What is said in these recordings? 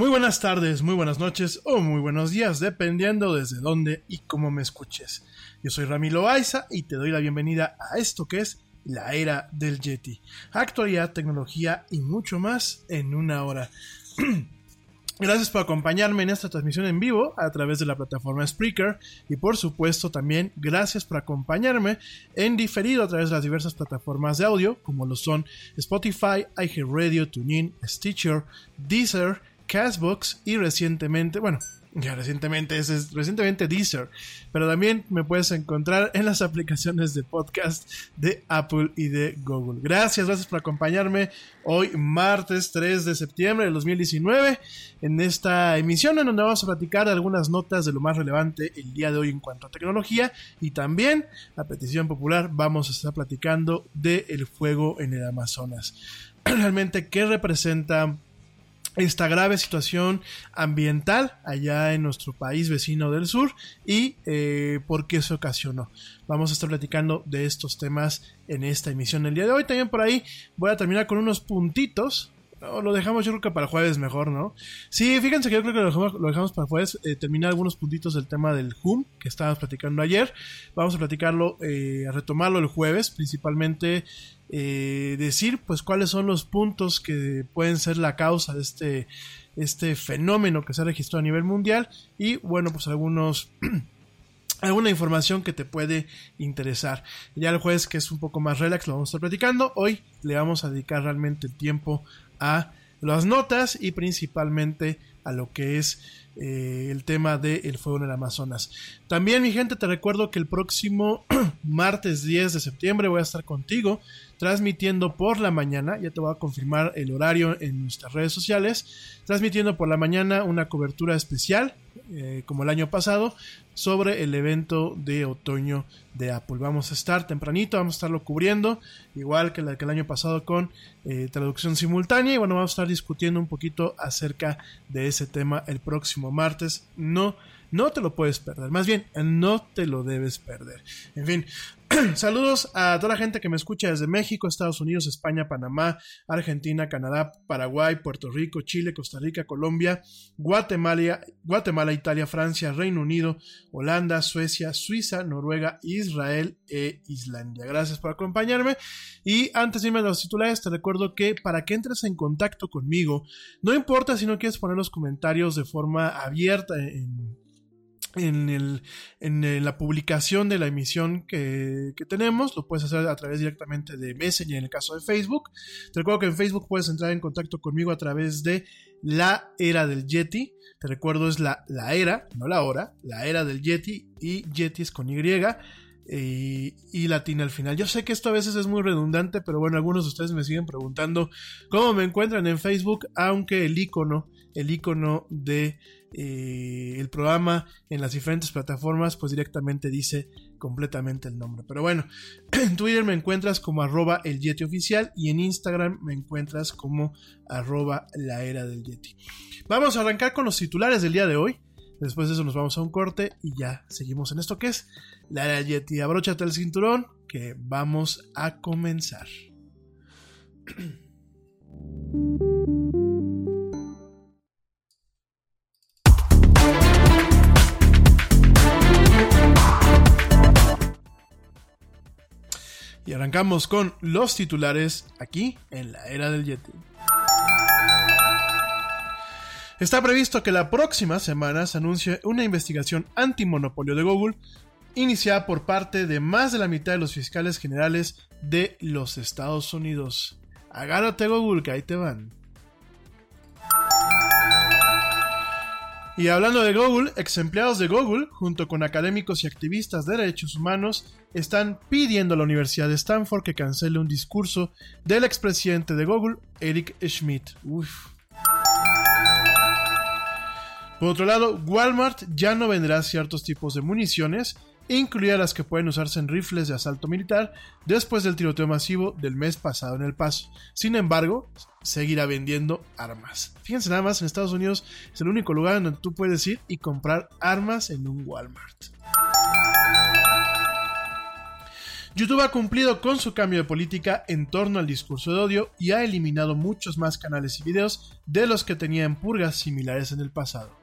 Muy buenas tardes, muy buenas noches o muy buenos días, dependiendo desde dónde y cómo me escuches. Yo soy Ramiro Aiza y te doy la bienvenida a esto que es la era del Yeti. Actualidad, tecnología y mucho más en una hora. Gracias por acompañarme en esta transmisión en vivo a través de la plataforma Spreaker y por supuesto también gracias por acompañarme en diferido a través de las diversas plataformas de audio como lo son Spotify, iHeartRadio, TuneIn, Stitcher, Deezer, Castbox y recientemente, bueno, Ya recientemente ese es recientemente Deezer, pero también me puedes encontrar en las aplicaciones de podcast de Apple y de Google. Gracias, gracias por acompañarme hoy martes 3 de septiembre del 2019 en esta emisión en donde vamos a platicar de algunas notas de lo más relevante el día de hoy en cuanto a tecnología y también a petición popular vamos a estar platicando del el fuego en el Amazonas. Realmente qué representa esta grave situación ambiental allá en nuestro país vecino del sur y eh, por qué se ocasionó. Vamos a estar platicando de estos temas en esta emisión del día de hoy. También por ahí voy a terminar con unos puntitos. Lo dejamos yo creo que para jueves mejor, ¿no? Sí, fíjense que yo creo que lo dejamos, para jueves. Eh, terminar algunos puntitos del tema del HUM que estábamos platicando ayer. Vamos a platicarlo, eh, a retomarlo el jueves, principalmente eh, decir pues cuáles son los puntos que pueden ser la causa de este, este fenómeno que se ha registrado a nivel mundial y bueno pues algunos alguna información que te puede interesar. Ya el jueves que es un poco más relax lo vamos a estar platicando. Hoy le vamos a dedicar realmente el tiempo a las notas y principalmente a lo que es eh, el tema del fuego en el Amazonas. También mi gente te recuerdo que el próximo martes 10 de septiembre voy a estar contigo transmitiendo por la mañana, ya te voy a confirmar el horario en nuestras redes sociales, transmitiendo por la mañana una cobertura especial, eh, como el año pasado, sobre el evento de otoño de Apple. Vamos a estar tempranito, vamos a estarlo cubriendo, igual que, el año pasado con eh, traducción simultánea, y bueno, vamos a estar discutiendo un poquito acerca de ese tema el próximo martes. No no te lo puedes perder. Más bien, no te lo debes perder. En fin, saludos a toda la gente que me escucha desde México, Estados Unidos, España, Panamá, Argentina, Canadá, Paraguay, Puerto Rico, Chile, Costa Rica, Colombia, Guatemala, Guatemala, Italia, Francia, Reino Unido, Holanda, Suecia, Suiza, Noruega, Israel e Islandia. Gracias por acompañarme. Y antes de irme a los titulares, te recuerdo que para que entres en contacto conmigo, no importa si no quieres poner los comentarios de forma abierta en en, el, en la publicación de la emisión que, que, tenemos. Lo puedes hacer a través directamente de Messenger en el caso de Facebook. Te recuerdo que en Facebook puedes entrar en contacto conmigo a través de la era del Yeti. Te recuerdo es la, la era, no la hora, la era del Yeti y Yeti es con Y. Y, y, latina al final. Yo sé que esto a veces es muy redundante, pero bueno, algunos de ustedes me siguen preguntando cómo me encuentran en Facebook, aunque el icono, el icono de eh, el programa en las diferentes plataformas, pues directamente dice completamente el nombre. Pero bueno, en Twitter me encuentras como arroba el Yeti oficial y en Instagram me encuentras como arroba la era del Yeti. Vamos a arrancar con los titulares del día de hoy. Después de eso nos vamos a un corte y ya seguimos en esto que es la era del Yeti. Abróchate el cinturón que vamos a comenzar. Y arrancamos con los titulares aquí en la era del Yeti. Está previsto que la próxima semana se anuncie una investigación antimonopolio de Google iniciada por parte de más de la mitad de los fiscales generales de los Estados Unidos. Agárrate Google, que ahí te van. Y hablando de Google, ex empleados de Google, junto con académicos y activistas de derechos humanos, están pidiendo a la Universidad de Stanford que cancele un discurso del expresidente de Google, Eric Schmidt. Por otro lado, Walmart ya no venderá ciertos tipos de municiones, incluidas las que pueden usarse en rifles de asalto militar, después del tiroteo masivo del mes pasado en El Paso. Sin embargo, seguirá vendiendo armas. Fíjense nada más, en Estados Unidos es el único lugar donde tú puedes ir y comprar armas en un Walmart. YouTube ha cumplido con su cambio de política en torno al discurso de odio y ha eliminado muchos más canales y videos de los que tenía en purgas similares en el pasado.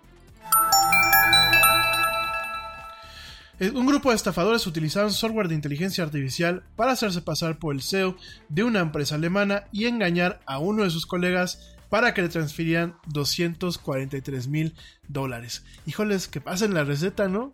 Un grupo de estafadores utilizaron software de inteligencia artificial para hacerse pasar por el CEO de una empresa alemana y engañar a uno de sus colegas para que le transfirieran 243 mil dólares. Híjoles, que pasen la receta, ¿no?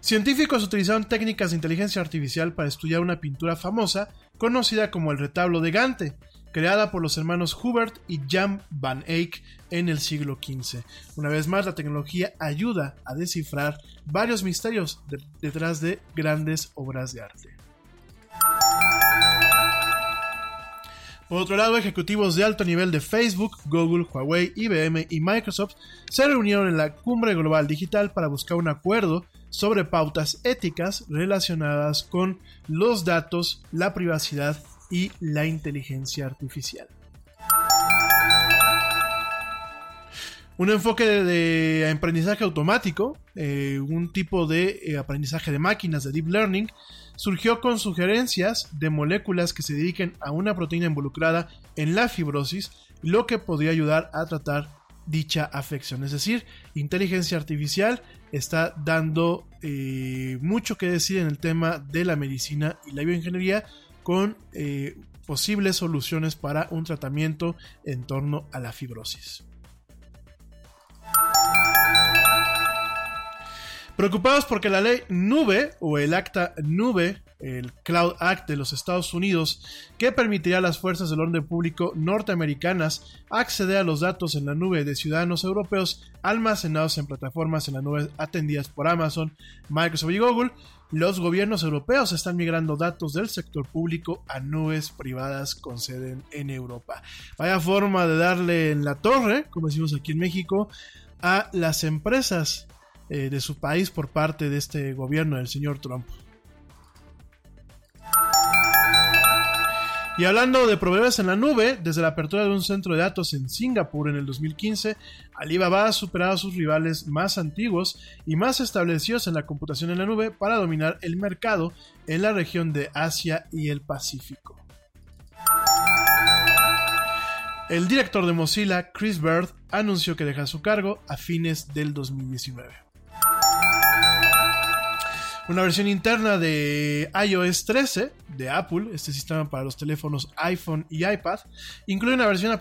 Científicos utilizaron técnicas de inteligencia artificial para estudiar una pintura famosa conocida como el retablo de Gante, creada por los hermanos Hubert y Jan van Eyck en el siglo XV. Una vez más, la tecnología ayuda a descifrar varios misterios de- detrás de grandes obras de arte. Por otro lado, ejecutivos de alto nivel de Facebook, Google, Huawei, IBM y Microsoft se reunieron en la Cumbre Global Digital para buscar un acuerdo sobre pautas éticas relacionadas con los datos, la privacidad y la inteligencia artificial. Un enfoque de, aprendizaje automático, eh, un tipo de eh, aprendizaje de máquinas de deep learning, surgió con sugerencias de moléculas que se dediquen a una proteína involucrada en la fibrosis, lo que podría ayudar a tratar dicha afección. Es decir, inteligencia artificial está dando eh, mucho que decir en el tema de la medicina y la bioingeniería con eh, posibles soluciones para un tratamiento en torno a la fibrosis. Preocupados porque la ley Nube o el acta Nube, el Cloud Act de los Estados Unidos, que permitirá a las fuerzas del orden público norteamericanas acceder a los datos en la nube de ciudadanos europeos almacenados en plataformas en la nube atendidas por Amazon, Microsoft y Google, los gobiernos europeos están migrando datos del sector público a nubes privadas con sede en, Europa. Vaya forma de darle en la torre, como decimos aquí en México, a las empresas eh, de su país por parte de este gobierno del señor Trump. Y hablando de proveedores en la nube, desde la apertura de un centro de datos en Singapur en el 2015, Alibaba ha superado a sus rivales más antiguos y más establecidos en la computación en la nube para dominar el mercado en la región de Asia y el Pacífico. El director de Mozilla, Chris Bird, anunció que deja su cargo a fines del 2019. Una versión interna de iOS 13 de Apple, este sistema para los teléfonos iPhone y iPad, incluye una, versión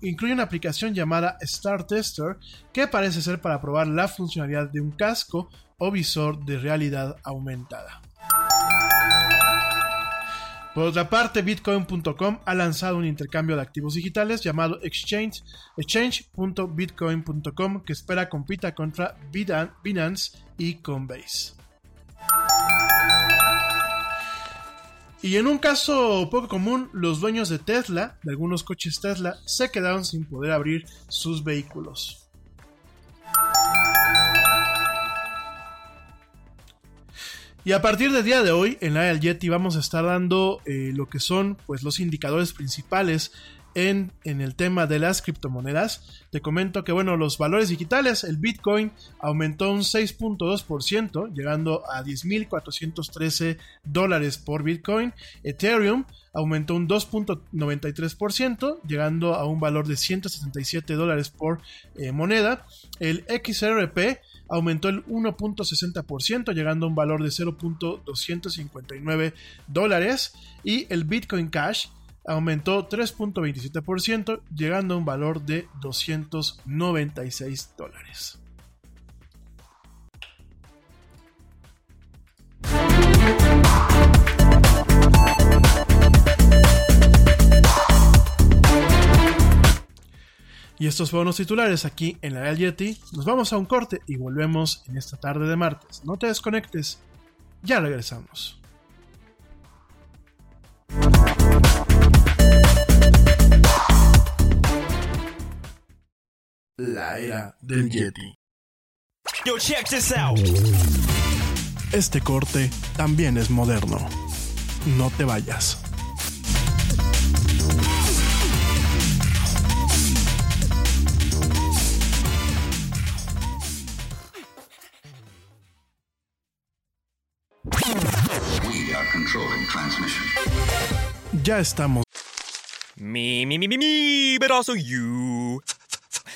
incluye una aplicación llamada Star Tester que parece ser para probar la funcionalidad de un casco o visor de realidad aumentada. Por otra parte, Bitcoin.com ha lanzado un intercambio de activos digitales llamado Exchange, exchange.bitcoin.com que espera compita contra Binance y Coinbase. Y en un caso poco común, los dueños de Tesla, de algunos coches Tesla, se quedaron sin poder abrir sus vehículos. Y a partir del día de hoy, en la del vamos a estar dando eh, lo que son pues, los indicadores principales en, el tema de las criptomonedas. Te comento que, bueno, los valores digitales, el Bitcoin aumentó un 6.2%, llegando a 10.413 dólares por Bitcoin. Ethereum aumentó un 2.93%, llegando a un valor de 177 dólares por eh, moneda. El XRP aumentó el 1.60%, llegando a un valor de 0.259 dólares. Y el Bitcoin Cash aumentó 3.27%, llegando a un valor de 296 dólares. Y estos fueron los titulares aquí en la Real. Nos vamos a un corte y volvemos en esta tarde de martes. No te desconectes, ya regresamos. La era del Yeti. Yo, check this out. Este corte también es moderno. No te vayas. We are controlling transmission. Ya estamos. Me, me, me, me, me, but also you.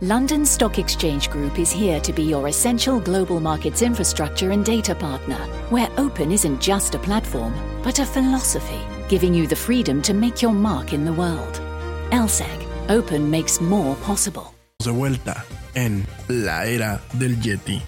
London Stock Exchange Group is here to be your essential global markets infrastructure and data partner, where open isn't just a platform, but a philosophy, giving you the freedom to make your mark in the world. LSEG, open makes more possible. De vuelta en la era del Yeti.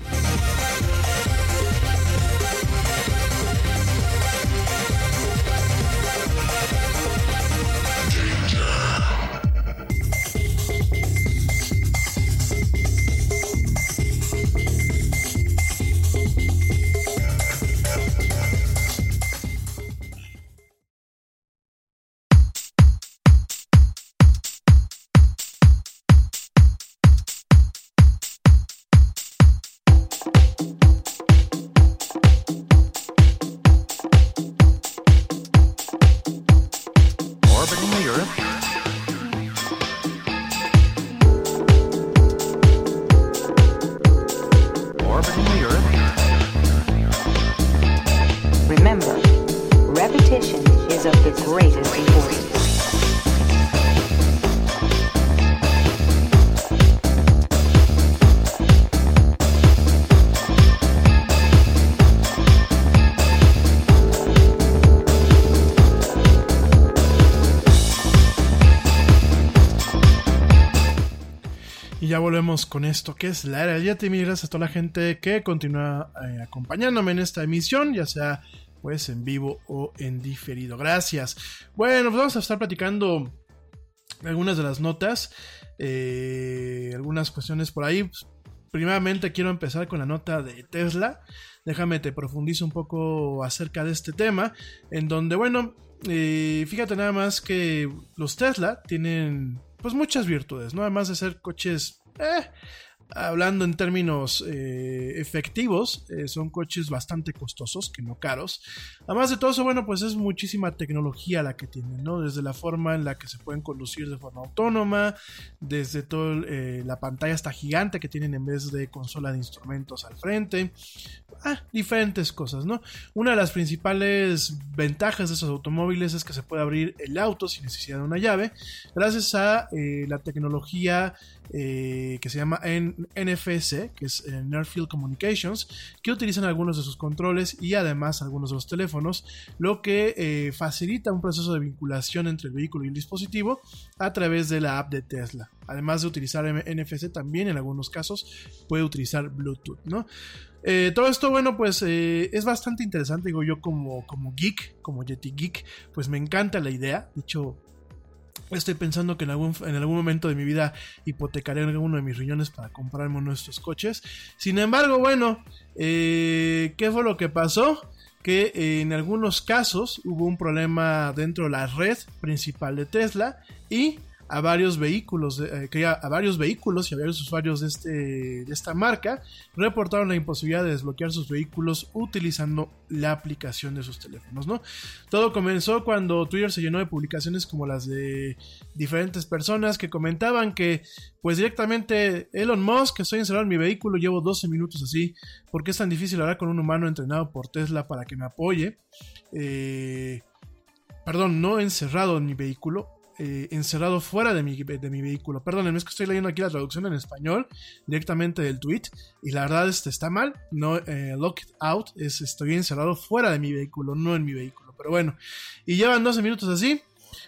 Volvemos con esto que es la era del Yeti. Mil gracias a toda la gente que continúa eh, acompañándome en esta emisión, ya sea pues en vivo o en diferido. Gracias. Bueno, pues vamos a estar platicando algunas de las notas, eh, algunas cuestiones por ahí. Pues, primeramente quiero empezar con la nota de Tesla. Déjame te profundizo un poco acerca de este tema, en donde, bueno, eh, fíjate nada más que los Tesla tienen pues muchas virtudes, ¿no? Además de ser coches, eh, hablando en términos eh, efectivos, eh, son coches bastante costosos, que no caros. Además de todo eso, bueno, pues es muchísima tecnología la que tienen, ¿no? Desde la forma en la que se pueden conducir de forma autónoma, desde toda la pantalla hasta gigante que tienen en vez de consola de instrumentos al frente. Ah, diferentes cosas, ¿no? Una de las principales ventajas de esos automóviles es que se puede abrir el auto sin necesidad de una llave, gracias a la tecnología eh, que se llama NFC, que es eh, Near Field Communications, que utilizan algunos de sus controles y además algunos de los teléfonos, lo que eh, facilita un proceso de vinculación entre el vehículo y el dispositivo a través de la app de Tesla. Además de utilizar NFC, también en algunos casos puede utilizar Bluetooth, ¿no? Todo esto, bueno, pues es bastante interesante, digo yo como, como geek, como Yeti Geek, pues me encanta la idea. De hecho, estoy pensando que en algún, en algún momento de mi vida hipotecaré uno de mis riñones para comprarme uno de estos coches. Sin embargo, bueno, eh, ¿qué fue lo que pasó? Que en algunos casos hubo un problema dentro de la red principal de Tesla y a varios vehículos, eh, a, a, varios vehículos y a varios usuarios de, este, de esta marca reportaron la imposibilidad de desbloquear sus vehículos utilizando la aplicación de sus teléfonos, ¿no? Todo comenzó cuando Twitter se llenó de publicaciones como las de diferentes personas que comentaban que, pues directamente, Elon Musk, estoy encerrado en mi vehículo, llevo 12 minutos así, ¿por qué es tan difícil hablar con un humano entrenado por Tesla para que me apoye? Eh, perdón, no encerrado en mi vehículo, eh, encerrado fuera de mi, de mi vehículo. Perdónenme, es que estoy leyendo aquí la traducción en español directamente del tweet y la verdad este está mal. No, eh, locked out es estoy encerrado fuera de mi vehículo, no en mi vehículo. Pero bueno, y llevan 12 minutos así.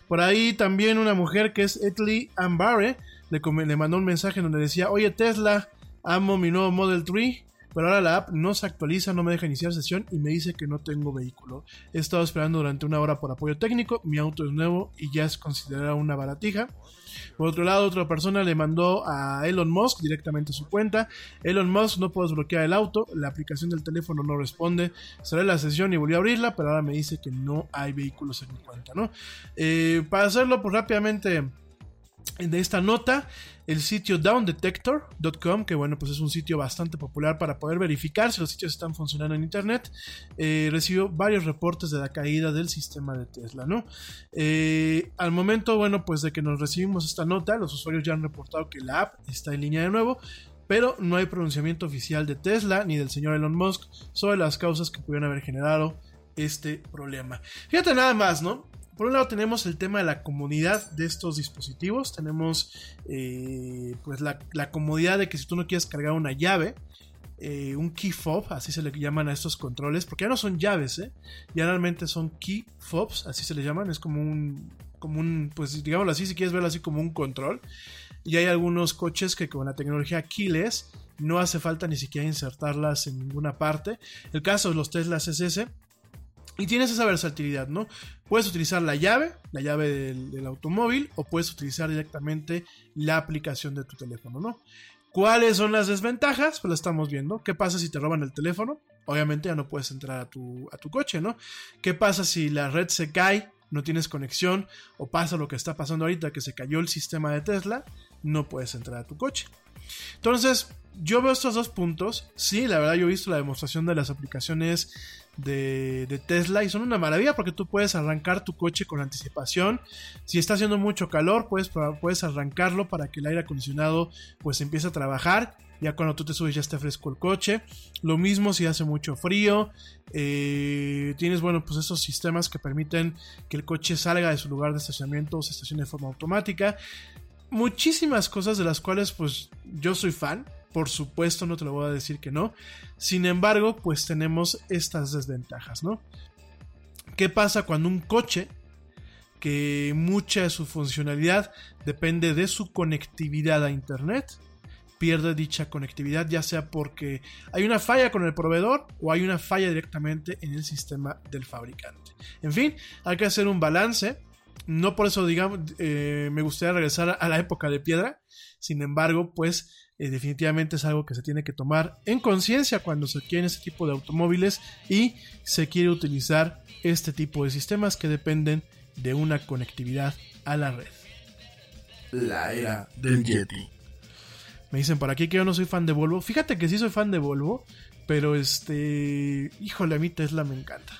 Por ahí también una mujer que es Ethly Ambare le, le mandó un mensaje donde decía, oye Tesla, amo mi nuevo Model 3 pero ahora la app no se actualiza, no me deja iniciar sesión y me dice que no tengo vehículo. He estado esperando durante una hora por apoyo técnico, mi auto es nuevo y ya es considerada una baratija. Por otro lado, otra persona le mandó a Elon Musk directamente a su cuenta. Elon Musk no puedo desbloquear el auto, la aplicación del teléfono no responde. Cerré la sesión y volví a abrirla, pero ahora me dice que no hay vehículos en mi cuenta, ¿no? Eh, para hacerlo, pues rápidamente de esta nota, el sitio downdetector.com, que bueno, pues es un sitio bastante popular para poder verificar si los sitios están funcionando en internet, eh, recibió varios reportes de la caída del sistema de Tesla, ¿no? Eh, al momento, bueno, pues de que nos recibimos esta nota, los usuarios ya han reportado que la app está en línea de nuevo, pero no hay pronunciamiento oficial de Tesla ni del señor Elon Musk sobre las causas que pudieron haber generado este problema. Fíjate nada más, ¿no? Por un lado tenemos el tema de la comodidad de estos dispositivos, tenemos eh, pues la, comodidad de que si tú no quieres cargar una llave, eh, un key fob, así se le llaman a estos controles, porque ya no son llaves, ¿eh? ya realmente son key fobs, así se le llaman, es como un, como un, pues digámoslo así, si quieres verlo así como un control. Y hay algunos coches que con la tecnología keyless no hace falta ni siquiera insertarlas en ninguna parte. El caso de los Tesla SS. Y tienes esa versatilidad, ¿no? Puedes utilizar la llave, la llave del, automóvil, o puedes utilizar directamente la aplicación de tu teléfono, ¿no? ¿Cuáles son las desventajas? Pues lo estamos viendo. ¿Qué pasa si te roban el teléfono? Obviamente ya no puedes entrar a tu, a tu coche, ¿no? ¿Qué pasa si la red se cae, no tienes conexión, o pasa lo que está pasando ahorita, que se cayó el sistema de Tesla? No puedes entrar a tu coche. Entonces, yo veo estos dos puntos. Sí, la verdad yo he visto la demostración de las aplicaciones de, de, Tesla y son una maravilla porque tú puedes arrancar tu coche con anticipación. Si está haciendo mucho calor, puedes, puedes arrancarlo para que el aire acondicionado pues empiece a trabajar. Ya cuando tú te subes ya está fresco el coche. Lo mismo si hace mucho frío. Eh, tienes, bueno, pues esos sistemas que permiten que el coche salga de su lugar de estacionamiento o se estacione de forma automática. Muchísimas cosas de las cuales pues yo soy fan. Por supuesto, no te lo voy a decir que no. Sin embargo, pues tenemos estas desventajas, ¿no? ¿Qué pasa cuando un coche, que mucha de su funcionalidad depende de su conectividad a Internet, pierde dicha conectividad, ya sea porque hay una falla con el proveedor o hay una falla directamente en el sistema del fabricante? En fin, hay que hacer un balance. No por eso, digamos, eh, me gustaría regresar a la época de piedra. Sin embargo, pues eh, definitivamente es algo que se tiene que tomar en conciencia cuando se quieren este tipo de automóviles y se quiere utilizar este tipo de sistemas que dependen de una conectividad a la red. La era del Yeti. Me dicen por aquí que yo no soy fan de Volvo. Fíjate que sí soy fan de Volvo, pero este, híjole, a mí Tesla me encanta.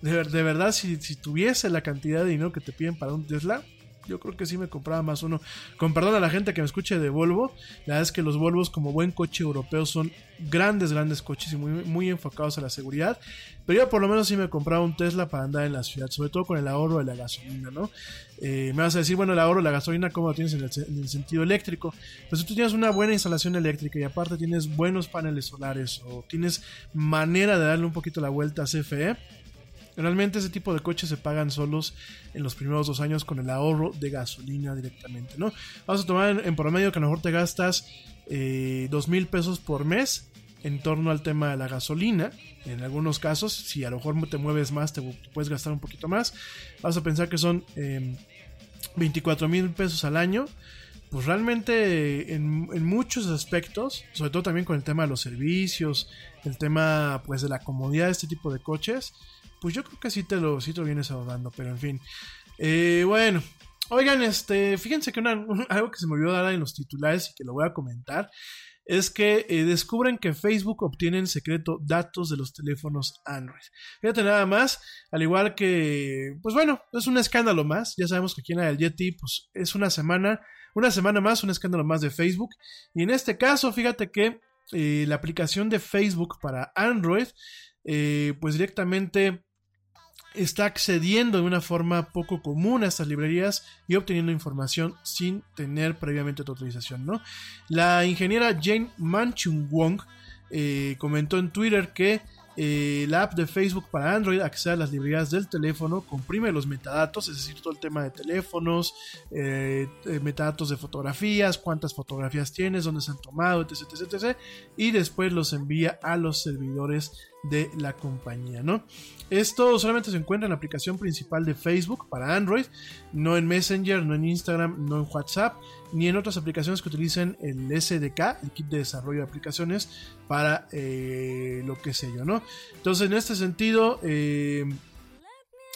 De, de verdad, si, si tuviese la cantidad de dinero que te piden para un Tesla, yo creo que sí me compraba más uno. Con perdón a la gente que me escuche de Volvo, la verdad es que los Volvos como buen coche europeo son grandes, grandes coches y muy, muy enfocados a la seguridad. Pero yo por lo menos sí me compraba un Tesla para andar en la ciudad, sobre todo con el ahorro de la gasolina, ¿no? Eh, me vas a decir, bueno, el ahorro de la gasolina, ¿cómo lo tienes en el, en el, sentido eléctrico? Pues si tú tienes una buena instalación eléctrica y aparte tienes buenos paneles solares o tienes manera de darle un poquito la vuelta a CFE, Realmente ese tipo de coches se pagan solos en los primeros dos años con el ahorro de gasolina directamente, ¿no? Vamos a tomar en, promedio que a lo mejor te gastas eh, dos mil pesos por mes en torno al tema de la gasolina. En algunos casos, si a lo mejor te mueves más, te, puedes gastar un poquito más. Vas a pensar que son eh, 24 mil pesos al año. Pues realmente en, en, muchos aspectos, sobre todo también con el tema de los servicios, el tema pues de la comodidad de este tipo de coches, pues yo creo que sí te lo, sí te lo vienes ahorrando, pero en fin. Eh, bueno, oigan, este, fíjense que una, algo que se me olvidó dar en los titulares y que lo voy a comentar es que eh, descubren que Facebook obtiene en secreto datos de los teléfonos Android. Fíjate nada más, al igual que, pues bueno, es un escándalo más. Ya sabemos que aquí en el Yeti, pues es una semana, una semana más, un escándalo más de Facebook. Y en este caso, fíjate que eh, la aplicación de Facebook para Android, pues directamente está accediendo de una forma poco común a estas librerías y obteniendo información sin tener previamente tu autorización, ¿no? La ingeniera Jane Manchung Wong eh, comentó en Twitter que eh, la app de Facebook para Android accede a las librerías del teléfono, comprime los metadatos, es decir, todo el tema de teléfonos, eh, metadatos de fotografías, cuántas fotografías tienes, dónde se han tomado, etc, etc, etc, y después los envía a los servidores de la compañía, ¿no? Esto solamente se encuentra en la aplicación principal de Facebook para Android, no en Messenger, no en Instagram, no en WhatsApp, ni en otras aplicaciones que utilicen el SDK, el kit de desarrollo de aplicaciones, para eh, lo que sé yo, ¿no? Entonces, en este sentido, eh,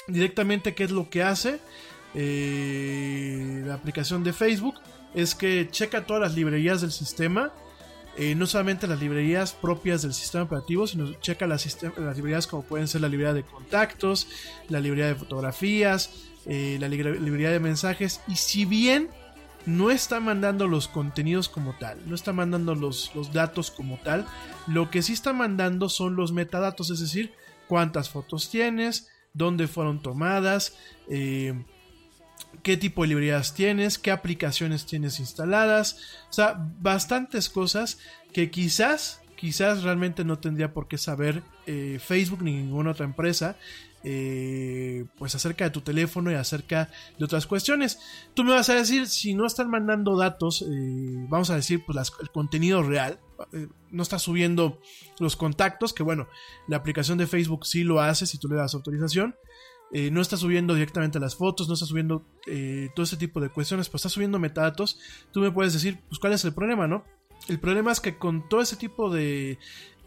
directamente, ¿qué es lo que hace eh, la aplicación de Facebook? Es que checa todas las librerías del sistema eh, no solamente las librerías propias del sistema operativo, sino checa las, las, librerías como pueden ser la librería de contactos, la librería de fotografías, eh, la librería de mensajes. Y si bien no está mandando los contenidos como tal, no está mandando los, los datos como tal, lo que sí está mandando son los metadatos, es decir, cuántas fotos tienes, dónde fueron tomadas, eh, qué tipo de librerías tienes, qué aplicaciones tienes instaladas, o sea, bastantes cosas que quizás, quizás realmente no tendría por qué saber eh, Facebook ni ninguna otra empresa. eh, pues acerca de tu teléfono y acerca de otras cuestiones. Tú me vas a decir, si no están mandando datos, eh, vamos a decir, pues el contenido real, no está subiendo los contactos, que bueno, la aplicación de Facebook sí lo hace si tú le das autorización. Eh, no está subiendo directamente las fotos, no está subiendo eh, todo ese tipo de cuestiones, pues está subiendo metadatos. Tú me puedes decir, pues cuál es el problema, ¿no? El problema es que con todo ese tipo de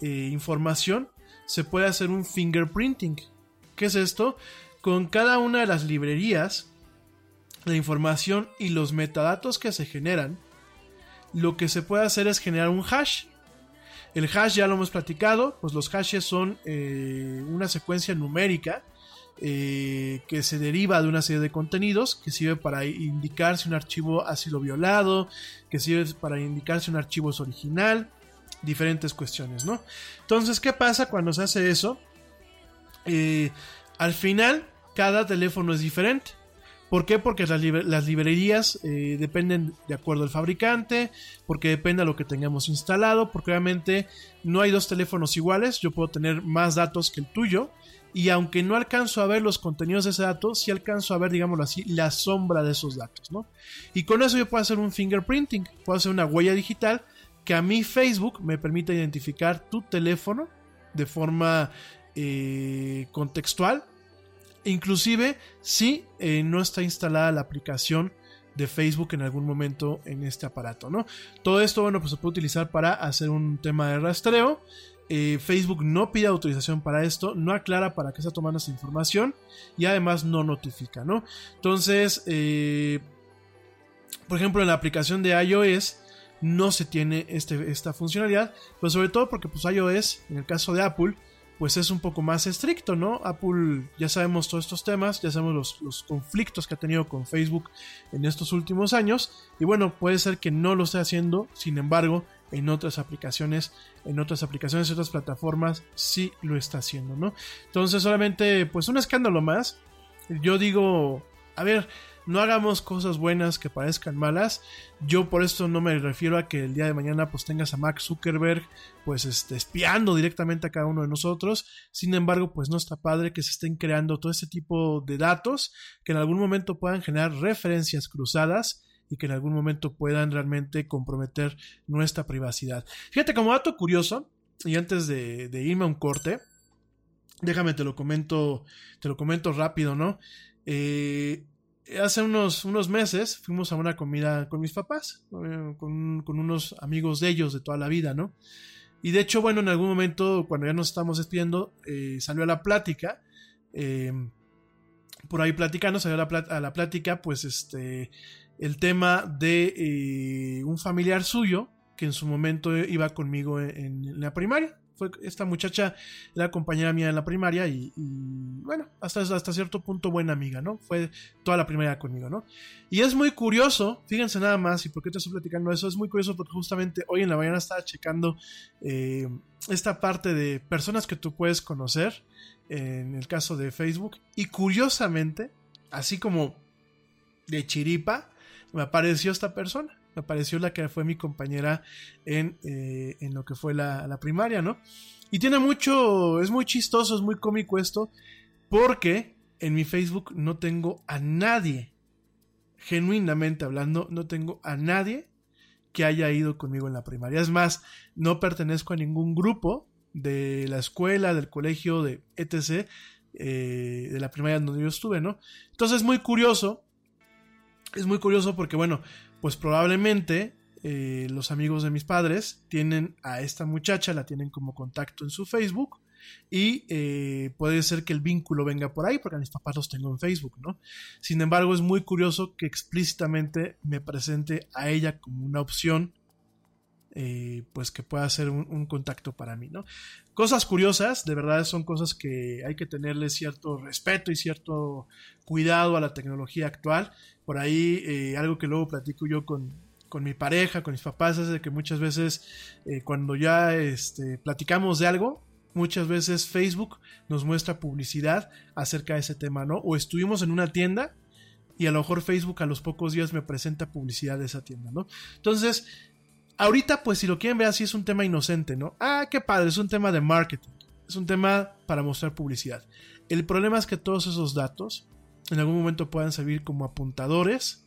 eh, información se puede hacer un fingerprinting. ¿Qué es esto? Con cada una de las librerías, la información y los metadatos que se generan, lo que se puede hacer es generar un hash. El hash ya lo hemos platicado, pues los hashes son una secuencia numérica eh, que se deriva de una serie de contenidos que sirve para indicar si un archivo ha sido violado, que sirve para indicar si un archivo es original, diferentes cuestiones, ¿no? Entonces, ¿qué pasa cuando se hace eso? Eh, al final, cada teléfono es diferente. ¿Por qué? Porque las, libre- las librerías eh, dependen de acuerdo al fabricante, porque depende de lo que tengamos instalado, porque obviamente no hay dos teléfonos iguales, yo puedo tener más datos que el tuyo, y aunque no alcanzo a ver los contenidos de ese dato, sí alcanzo a ver, digámoslo así, la sombra de esos datos, ¿no? Y con eso yo puedo hacer un fingerprinting, puedo hacer una huella digital que a mí Facebook me permite identificar tu teléfono de forma eh, contextual Inclusive si eh, no está instalada la aplicación de Facebook en algún momento en este aparato, ¿no? Todo esto, bueno, pues se puede utilizar para hacer un tema de rastreo. Eh, Facebook no pide autorización para esto, no aclara para qué está tomando esta información y además no notifica, ¿no? Entonces, eh, por ejemplo, en la aplicación de iOS no se tiene este, esta funcionalidad, pues sobre todo porque pues iOS, en el caso de Apple, pues es un poco más estricto, ¿no? Apple, ya sabemos todos estos temas, ya sabemos los, los, conflictos que ha tenido con Facebook en estos últimos años, y bueno, puede ser que no lo esté haciendo, sin embargo, en otras aplicaciones, en otras aplicaciones, otras plataformas, sí lo está haciendo, ¿no? Entonces, solamente, pues un escándalo más. Yo digo, a ver, no hagamos cosas buenas que parezcan malas. Yo por esto no me refiero a que el día de mañana pues tengas a Mark Zuckerberg pues este, espiando directamente a cada uno de nosotros. Sin embargo, pues no está padre que se estén creando todo este tipo de datos que en algún momento puedan generar referencias cruzadas y que en algún momento puedan realmente comprometer nuestra privacidad. Fíjate, como dato curioso, y antes de, irme a un corte, déjame te lo comento, te lo comento rápido, ¿no? Eh, hace unos, unos meses fuimos a una comida con mis papás, eh, con, unos amigos de ellos de toda la vida, ¿no? Y de hecho, bueno, en algún momento, cuando ya nos estamos despidiendo, eh, salió a la plática, eh, por ahí platicando, salió a la, a la, plática, pues este, el tema de eh, un familiar suyo que en su momento iba conmigo en, la primaria fue esta muchacha era compañera mía en la primaria y, y, bueno, hasta, hasta cierto punto buena amiga, ¿no? Fue toda la primaria conmigo, ¿no? Y es muy curioso, fíjense nada más, y por qué te estoy platicando eso, es muy curioso porque justamente hoy en la mañana estaba checando eh, esta parte de personas que tú puedes conocer, en el caso de Facebook, y curiosamente, así como de chiripa, me apareció esta persona me pareció la que fue mi compañera en, eh, en lo que fue la, la, primaria, ¿no? Y tiene mucho, es muy chistoso, es muy cómico esto, porque en mi Facebook no tengo a nadie, genuinamente hablando, no tengo a nadie que haya ido conmigo en la primaria. Es más, no pertenezco a ningún grupo de la escuela, del colegio, de etc., eh, de la primaria donde yo estuve, ¿no? Entonces es muy curioso, es muy curioso porque, bueno, pues probablemente eh, los amigos de mis padres tienen a esta muchacha, la tienen como contacto en su Facebook y eh, puede ser que el vínculo venga por ahí porque a mis papás los tengo en Facebook, ¿no? Sin embargo, es muy curioso que explícitamente me presente a ella como una opción. Eh, pues que pueda ser un, contacto para mí, ¿no? Cosas curiosas, de verdad son cosas que hay que tenerle cierto respeto y cierto cuidado a la tecnología actual. Por ahí, eh, algo que luego platico yo con, con, mi pareja, con mis papás, es de que muchas veces eh, cuando ya este, platicamos de algo, muchas veces Facebook nos muestra publicidad acerca de ese tema, ¿no? O estuvimos en una tienda y a lo mejor Facebook a los pocos días me presenta publicidad de esa tienda, ¿no? Entonces, ahorita pues si lo quieren ver así es un tema inocente, ¿no? Ah, qué padre, es un tema de marketing, es un tema para mostrar publicidad. El problema es que todos esos datos en algún momento puedan servir como apuntadores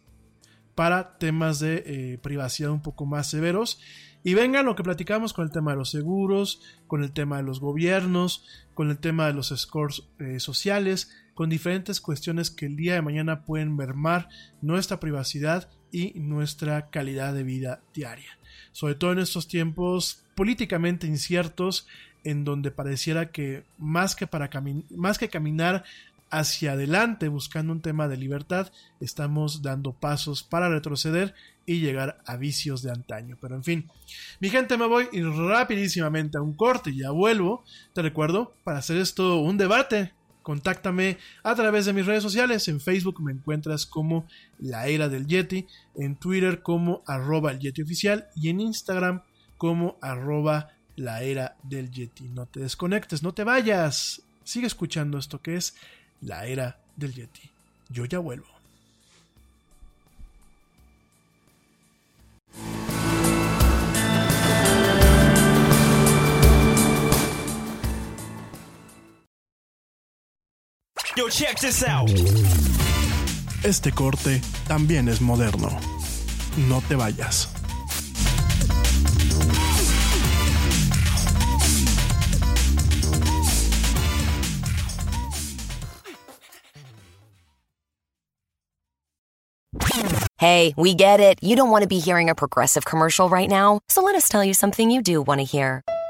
para temas de eh, privacidad un poco más severos. Y venga lo que platicamos con el tema de los seguros, con el tema de los gobiernos, con el tema de los scores eh, sociales, con diferentes cuestiones que el día de mañana pueden mermar nuestra privacidad y nuestra calidad de vida diaria. Sobre todo en estos tiempos políticamente inciertos, en donde pareciera que más que, para más que caminar hacia adelante buscando un tema de libertad, estamos dando pasos para retroceder y llegar a vicios de antaño. Pero en fin, mi gente, me voy rapidísimamente a un corte y ya vuelvo. Te recuerdo, para hacer esto un debate, contáctame a través de mis redes sociales. En Facebook me encuentras como La Era del Yeti, en Twitter como arroba el Yeti oficial y en Instagram como arroba la era del Yeti. No te desconectes, no te vayas. Sigue escuchando esto que es la era del Yeti. Yo ya vuelvo. Yo, check this out. Este corte también es moderno. No te vayas. Hey, we get it. You don't want to be hearing a progressive commercial right now, so let us tell you something you do want to hear.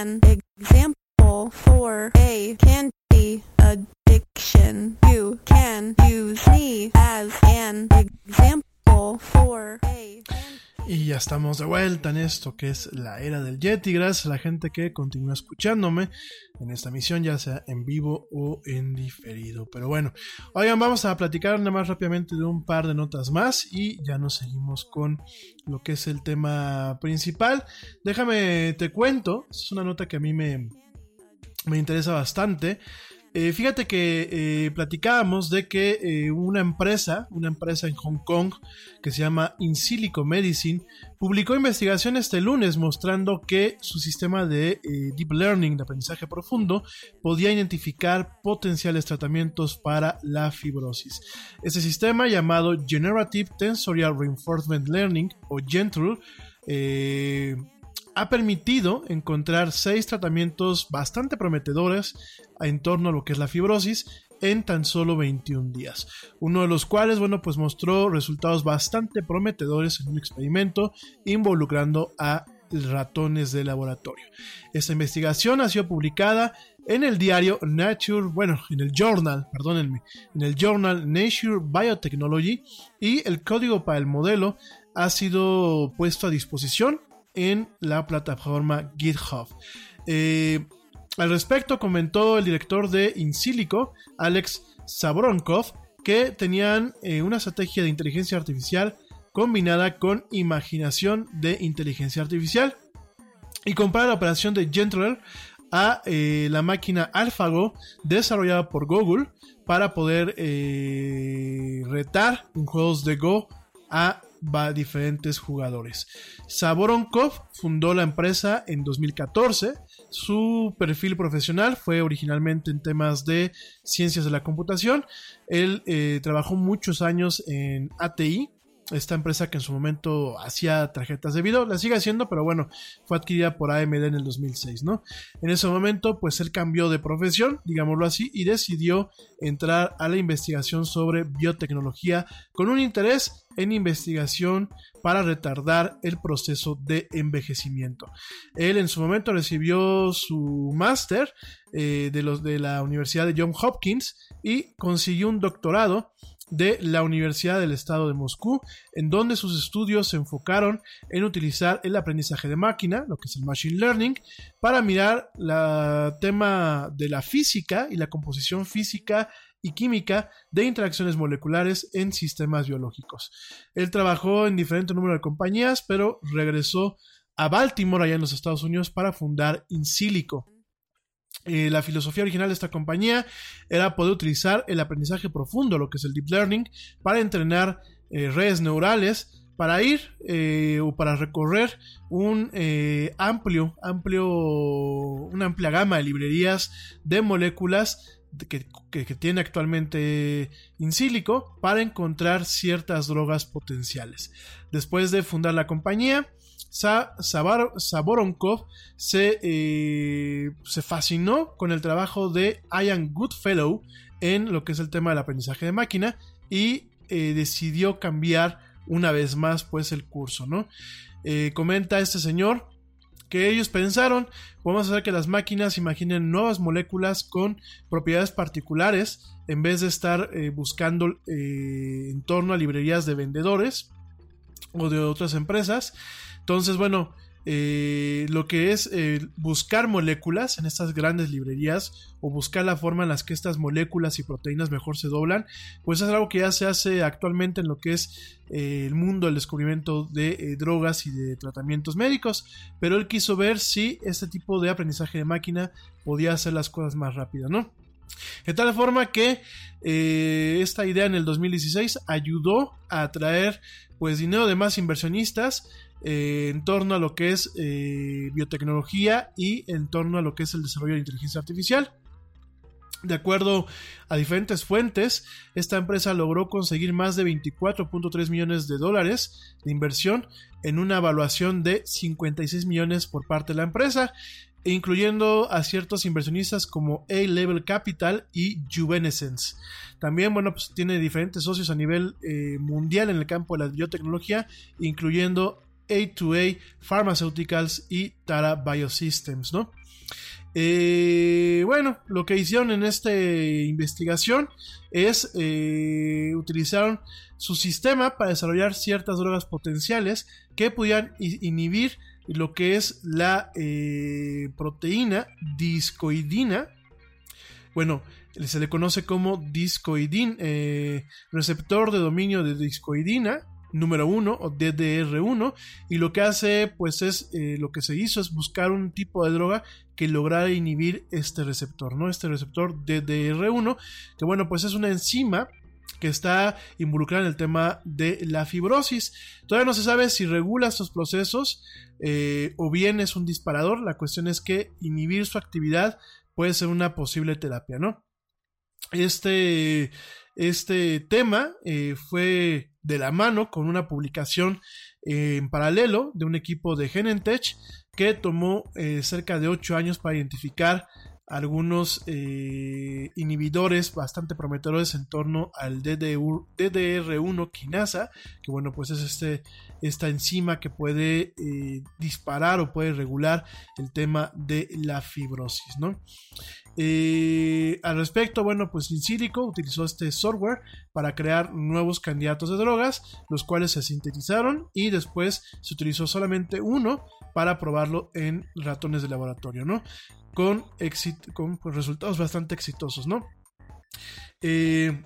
An example for a candy addiction. You can use me ya estamos de vuelta en esto que es la era del Yeti. Gracias a la gente que continúa escuchándome en esta misión, ya sea en vivo o en diferido. Pero bueno, oigan, vamos a platicar nada más rápidamente de un par de notas más y ya nos seguimos con lo que es el tema principal. Déjame, te cuento, es una nota que a mí me, me interesa bastante. Eh, fíjate que eh, platicábamos de que eh, una empresa, una empresa en Hong Kong que se llama InSilico Medicine, publicó investigación este lunes mostrando que su sistema de Deep Learning, de aprendizaje profundo, podía identificar potenciales tratamientos para la fibrosis. Este sistema llamado Generative Tensorial Reinforcement Learning o GENTRL, ha permitido encontrar seis tratamientos bastante prometedores en torno a lo que es la fibrosis en tan solo 21 días. Uno de los cuales, bueno, pues mostró resultados bastante prometedores en un experimento involucrando a ratones de laboratorio. Esta investigación ha sido publicada en el diario Nature, bueno, en el journal, perdónenme, en el journal Nature Biotechnology y el código para el modelo ha sido puesto a disposición en la plataforma GitHub. Eh, al respecto comentó el director de Insilico, Alex Sabronkov, que tenían eh, una estrategia de inteligencia artificial combinada con imaginación de inteligencia artificial y comprar la operación de Gentler a eh, la máquina AlphaGo desarrollada por Google para poder eh, retar en juegos de Go a diferentes jugadores. Saboronkov fundó la empresa en 2014. Su perfil profesional fue originalmente en temas de ciencias de la computación. Él eh, trabajó muchos años en ATI, esta empresa que en su momento hacía tarjetas de video, la sigue haciendo, pero bueno, fue adquirida por AMD en el 2006, ¿no? En ese momento, pues él cambió de profesión, digámoslo así, y decidió entrar a la investigación sobre biotecnología con un interés en investigación para retardar el proceso de envejecimiento. Él en su momento recibió su máster eh, de, los, de la Universidad de Johns Hopkins y consiguió un doctorado de la Universidad del Estado de Moscú, en donde sus estudios se enfocaron en utilizar el aprendizaje de máquina, lo que es el machine learning, para mirar el tema de la física y la composición física y química de interacciones moleculares en sistemas biológicos. Él trabajó en diferente número de compañías, pero regresó a Baltimore, allá en los Estados Unidos, para fundar Insilico. Eh, la filosofía original de esta compañía era poder utilizar el aprendizaje profundo, lo que es el deep learning, para entrenar eh, redes neurales para ir eh, o para recorrer un amplio, amplio, una amplia gama de librerías de moléculas que, tiene actualmente Insilico para encontrar ciertas drogas potenciales. Después de fundar la compañía, Saboronkov se, eh, se fascinó con el trabajo de Ian Goodfellow en lo que es el tema del aprendizaje de máquina y eh, decidió cambiar una vez más pues el curso, ¿no? Eh, comenta este señor que ellos pensaron, podemos hacer que las máquinas imaginen nuevas moléculas con propiedades particulares en vez de estar buscando en torno a librerías de vendedores o de otras empresas. Entonces, bueno, eh, lo que es eh, buscar moléculas en estas grandes librerías o buscar la forma en las que estas moléculas y proteínas mejor se doblan, pues es algo que ya se hace actualmente en lo que es eh, el mundo del descubrimiento de drogas y de tratamientos médicos, pero él quiso ver si este tipo de aprendizaje de máquina podía hacer las cosas más rápido, ¿no? De tal forma que esta idea en el 2016 ayudó a atraer pues dinero de más inversionistas eh, en torno a lo que es eh, biotecnología y en torno a lo que es el desarrollo de inteligencia artificial. De acuerdo a diferentes fuentes, esta empresa logró conseguir más de 24.3 millones de dólares de inversión en una evaluación de 56 millones por parte de la empresa, incluyendo a ciertos inversionistas como A-Level Capital y Juvenescence. También, bueno, pues tiene diferentes socios a nivel eh, mundial en el campo de la biotecnología, incluyendo A2A Pharmaceuticals y Tara Biosystems, ¿no? Eh, bueno, lo que hicieron en esta investigación es eh, utilizaron su sistema para desarrollar ciertas drogas potenciales que pudieran inhibir lo que es la proteína discoidina. Bueno, se le conoce como discoidin, eh, receptor de dominio de discoidina número 1 o DDR1 y lo que hace pues es eh, lo que se hizo es buscar un tipo de droga que lograra inhibir este receptor, ¿no? Este receptor DDR1 que bueno pues es una enzima que está involucrada en el tema de la fibrosis. Todavía no se sabe si regula estos procesos eh, o bien es un disparador. La cuestión es que inhibir su actividad puede ser una posible terapia, ¿no? Este, este tema eh, fue de la mano con una publicación en paralelo de un equipo de Genentech que tomó eh, cerca de 8 años para identificar algunos eh, inhibidores bastante prometedores en torno al DDR1 quinasa, que bueno, pues es este, esta enzima que puede disparar o puede regular el tema de la fibrosis, ¿no? Eh, al respecto, bueno, pues Insílico utilizó este software para crear nuevos candidatos de drogas, los cuales se sintetizaron y después se utilizó solamente uno para probarlo en ratones de laboratorio, ¿no? Con, con pues, resultados bastante exitosos, ¿no? Eh,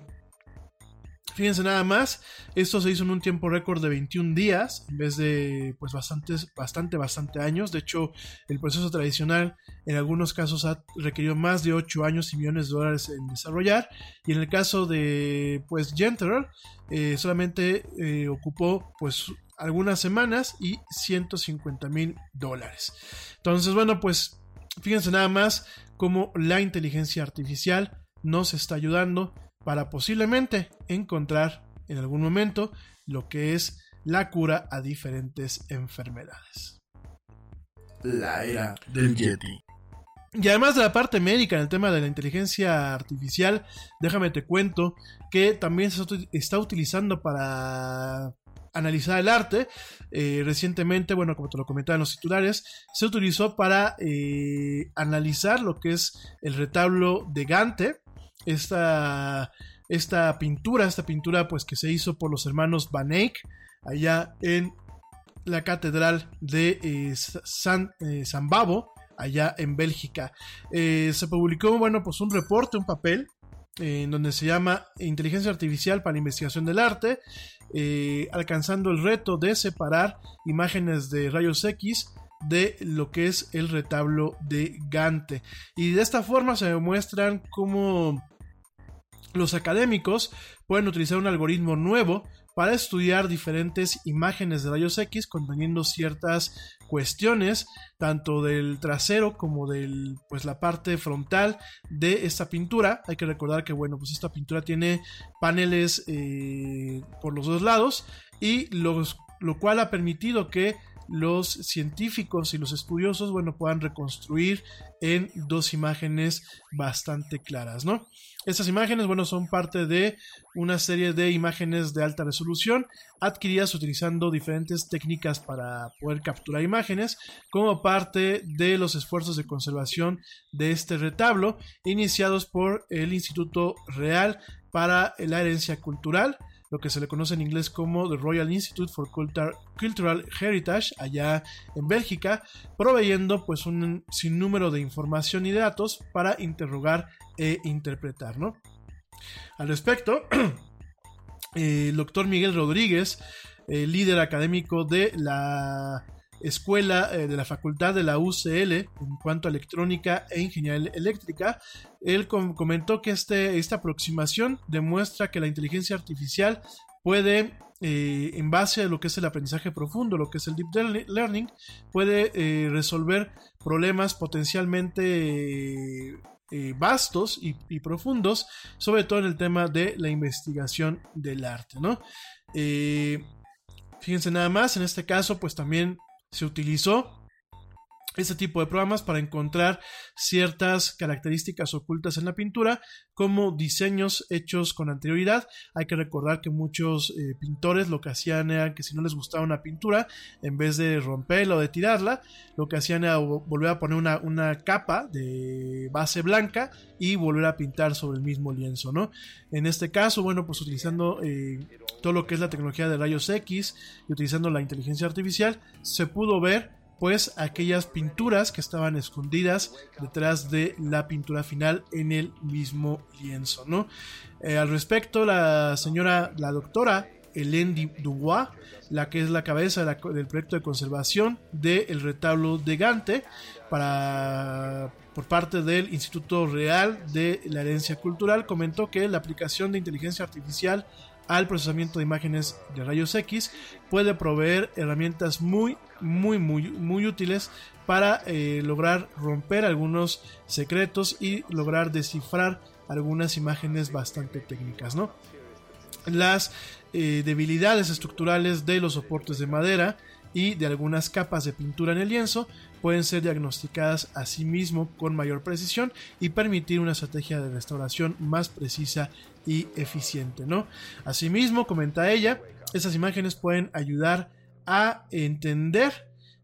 Fíjense nada más, esto se hizo en un tiempo récord de 21 días, en vez de pues bastantes, bastante, bastante años. De hecho, el proceso tradicional en algunos casos ha requerido más de 8 años y millones de dólares en desarrollar. Y en el caso de pues Genteral, eh, solamente eh, ocupó pues algunas semanas y 150 mil dólares. Entonces, bueno, pues fíjense nada más cómo la inteligencia artificial nos está ayudando para posiblemente encontrar en algún momento lo que es la cura a diferentes enfermedades. La era del Yeti. Y además de la parte médica, en el tema de la inteligencia artificial, déjame te cuento que también se está utilizando para analizar el arte. Eh, recientemente, bueno, como te lo comentaba en los titulares, se utilizó para eh, analizar lo que es el retablo de Gante, esta, esta pintura, esta pintura pues que se hizo por los hermanos Van Eyck allá en la catedral de eh, San, eh, San, Babo, allá en Bélgica. Eh, se publicó, bueno, pues un reporte, un papel, en donde se llama Inteligencia Artificial para la Investigación del Arte, alcanzando el reto de separar imágenes de rayos X de lo que es el retablo de Gante. Y de esta forma se demuestran cómo los académicos pueden utilizar un algoritmo nuevo para estudiar diferentes imágenes de rayos X conteniendo ciertas cuestiones tanto del trasero como de pues la parte frontal de esta pintura. Hay que recordar que bueno pues esta pintura tiene paneles eh, por los dos lados y lo cual ha permitido que los científicos y los estudiosos, bueno, puedan reconstruir en dos imágenes bastante claras, ¿no? Estas imágenes, bueno, son parte de una serie de imágenes de alta resolución adquiridas utilizando diferentes técnicas para poder capturar imágenes como parte de los esfuerzos de conservación de este retablo iniciados por el Instituto Real para la Herencia Cultural lo que se le conoce en inglés como The Royal Institute for Cultural Heritage allá en Bélgica, proveyendo pues un sinnúmero de información y datos para interrogar e interpretar, ¿no? Al respecto, el doctor Miguel Rodríguez, líder académico de la escuela eh, de la facultad de la UCL en cuanto a electrónica e ingeniería eléctrica, él comentó que este, esta aproximación demuestra que la inteligencia artificial puede, eh, en base a lo que es el aprendizaje profundo, lo que es el deep learning, puede eh, resolver problemas potencialmente vastos y, y, profundos, sobre todo en el tema de la investigación del arte, ¿no? fíjense nada más, en este caso, pues también se utilizó este tipo de programas para encontrar ciertas características ocultas en la pintura, como diseños hechos con anterioridad. Hay que recordar que muchos eh, pintores lo que hacían era que si no les gustaba una pintura, en vez de romperla o de tirarla, lo que hacían era volver a poner una, capa de base blanca y volver a pintar sobre el mismo lienzo, ¿no? En este caso, bueno, pues utilizando eh, todo lo que es la tecnología de rayos X y utilizando la inteligencia artificial, se pudo ver aquellas pinturas que estaban escondidas detrás de la pintura final en el mismo lienzo, ¿no? Eh, al respecto, la señora, la doctora Hélène Dubois, la que es la cabeza del proyecto de conservación del retablo de Gante, para, por parte del Instituto Real de la Herencia Cultural, comentó que la aplicación de inteligencia artificial al procesamiento de imágenes de rayos X puede proveer herramientas muy muy muy muy útiles para eh, lograr romper algunos secretos y lograr descifrar algunas imágenes bastante técnicas no las eh, debilidades estructurales de los soportes de madera y de algunas capas de pintura en el lienzo pueden ser diagnosticadas a sí mismo con mayor precisión y permitir una estrategia de restauración más precisa y eficiente, ¿no? Asimismo, comenta ella, esas imágenes pueden ayudar a entender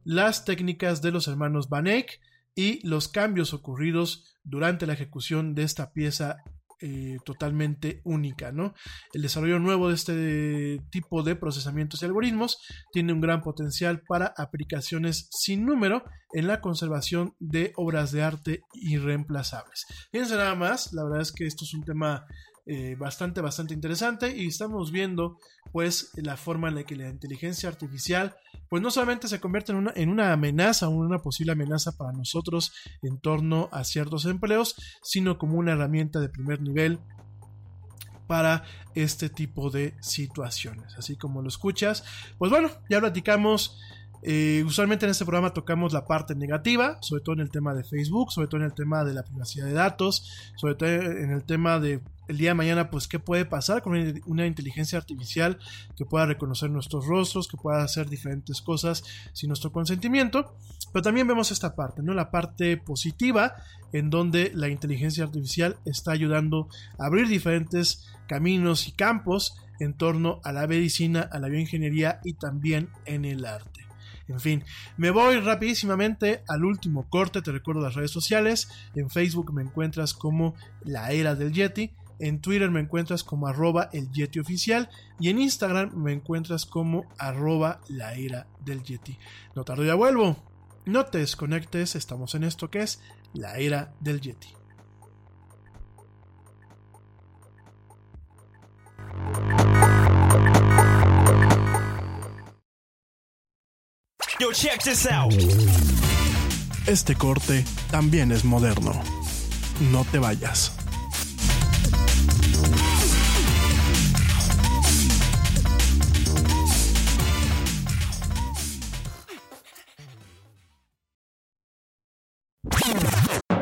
las técnicas de los hermanos Van Eyck y los cambios ocurridos durante la ejecución de esta pieza eh, totalmente única, ¿no? El desarrollo nuevo de este tipo de procesamientos y algoritmos tiene un gran potencial para aplicaciones sin número en la conservación de obras de arte irreemplazables. Fíjense nada más, la verdad es que esto es un tema eh, bastante, bastante interesante y estamos viendo pues la forma en la que la inteligencia artificial pues no solamente se convierte en una, en una amenaza una posible amenaza para nosotros en torno a ciertos empleos, sino como una herramienta de primer nivel para este tipo de situaciones. Así como lo escuchas, pues bueno, ya platicamos eh, usualmente en este programa tocamos la parte negativa, sobre todo en el tema de Facebook, sobre todo en el tema de la privacidad de datos, sobre todo en el tema de el día de mañana, pues qué puede pasar con una inteligencia artificial que pueda reconocer nuestros rostros, que pueda hacer diferentes cosas sin nuestro consentimiento. Pero también vemos esta parte, ¿no? La parte positiva, en donde la inteligencia artificial está ayudando a abrir diferentes caminos y campos en torno a la medicina, a la bioingeniería y también en el arte. En fin, me voy rapidísimamente al último corte, te recuerdo las redes sociales, en Facebook me encuentras como la era del Yeti, en Twitter me encuentras como arroba el Yeti oficial y en Instagram me encuentras como arroba la era del Yeti. No tardo ya vuelvo. No te desconectes, estamos en esto que es la era del Yeti. Yo, check this out. Este corte también es moderno. No te vayas.